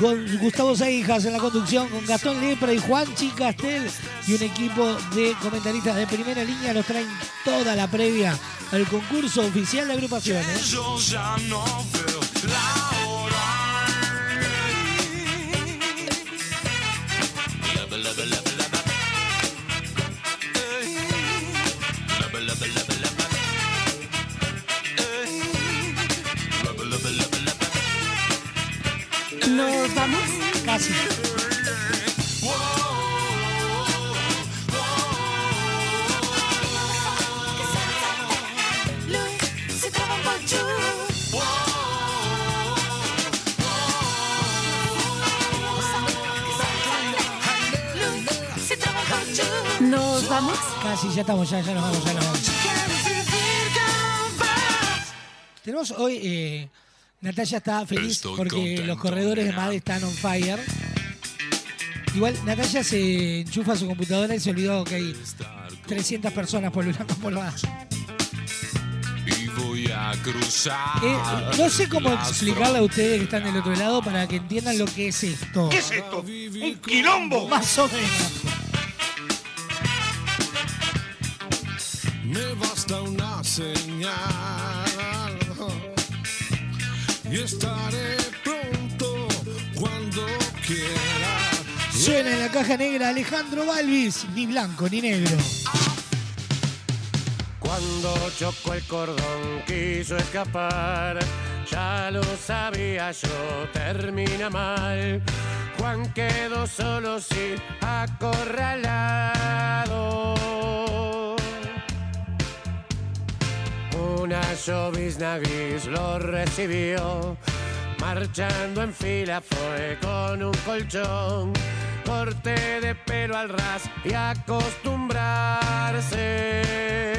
con Gustavo Seijas en la conducción, con Gastón Lepra y Juanchi Castel. Y un equipo de comentaristas de primera línea nos traen toda la previa al concurso oficial de agrupaciones. ¿Nos vamos? Casi. ¿Nos vamos? Casi, ya estamos, ya, ya nos vamos, ya nos vamos. Tenemos hoy, eh, Natalia está feliz Estoy porque contento, los corredores de. MAD están on fire. Igual Natalia se enchufa a su computadora y se olvidó que hay 300 personas por la... Y voy a cruzar. Eh, no sé cómo explicarle a ustedes que están del otro lado para que entiendan lo que es esto. ¿Qué es esto? ¿Un quilombo? Más o menos. Me basta una señal y estaré pronto cuando quiera. Suena en la caja negra Alejandro Balvis, ni blanco ni negro. Cuando chocó el cordón quiso escapar, ya lo sabía yo, termina mal. Juan quedó solo sí acorralado. Una llovizna gris lo recibió, marchando en fila fue con un colchón, corte de pelo al ras y acostumbrarse.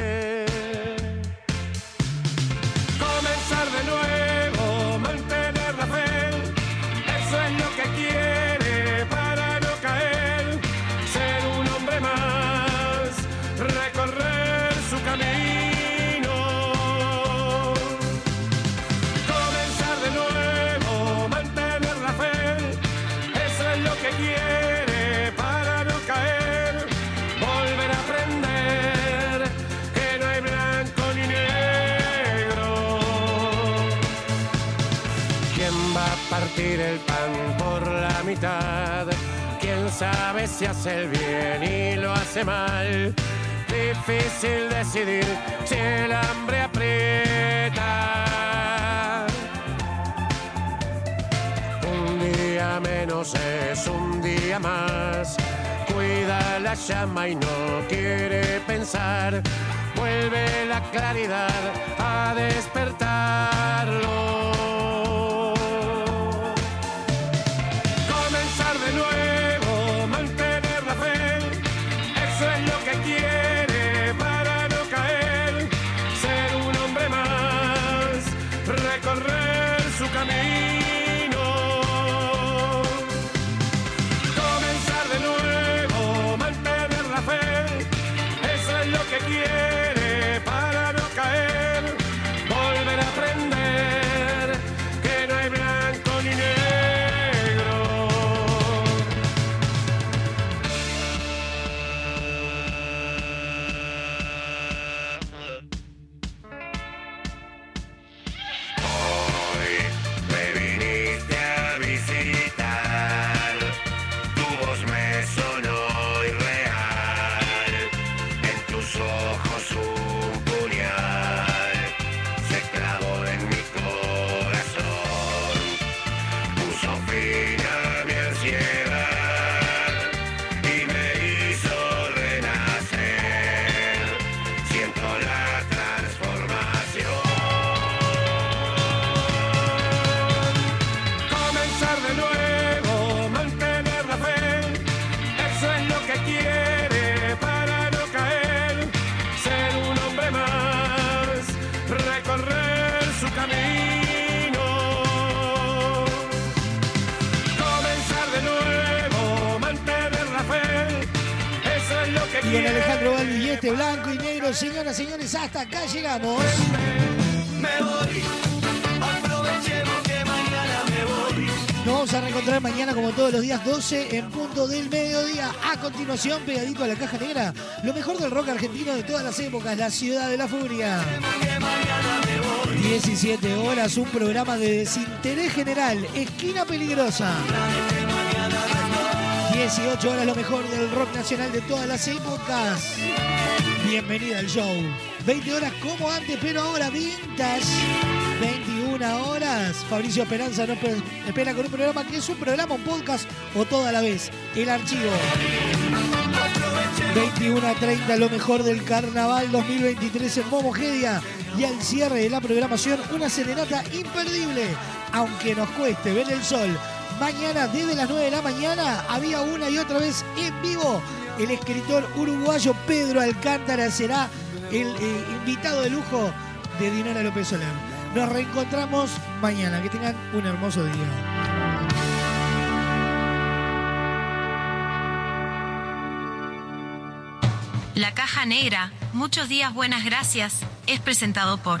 ¿Quién sabe si hace el bien y lo hace mal? Difícil decidir si el hambre aprieta. Un día menos es un día más. Cuida la llama y no quiere pensar. Vuelve la claridad a despertarlo. Negro, señoras, señores, hasta acá llegamos. Me voy, aprovechemos que mañana me voy. Nos vamos a reencontrar mañana como todos los días 12 en punto del mediodía. A continuación, pegadito a la caja negra, lo mejor del rock argentino de todas las épocas, la ciudad de la furia. 17 horas, un programa de desinterés general, esquina peligrosa. 18 horas, lo mejor del rock nacional de todas las épocas. Bienvenida al show. 20 horas como antes, pero ahora vintage. 21 horas. Fabricio Esperanza nos pe- espera con un programa que es un programa, un podcast o toda la vez. El archivo. 21 a 30, lo mejor del carnaval 2023 en Momogedia. Y al cierre de la programación, una serenata imperdible. Aunque nos cueste ver el sol. Mañana, desde las 9 de la mañana, había una y otra vez en vivo. El escritor uruguayo Pedro Alcántara será el eh, invitado de lujo de Dinora López Soler. Nos reencontramos mañana. Que tengan un hermoso día. La Caja Negra, muchos días buenas gracias, es presentado por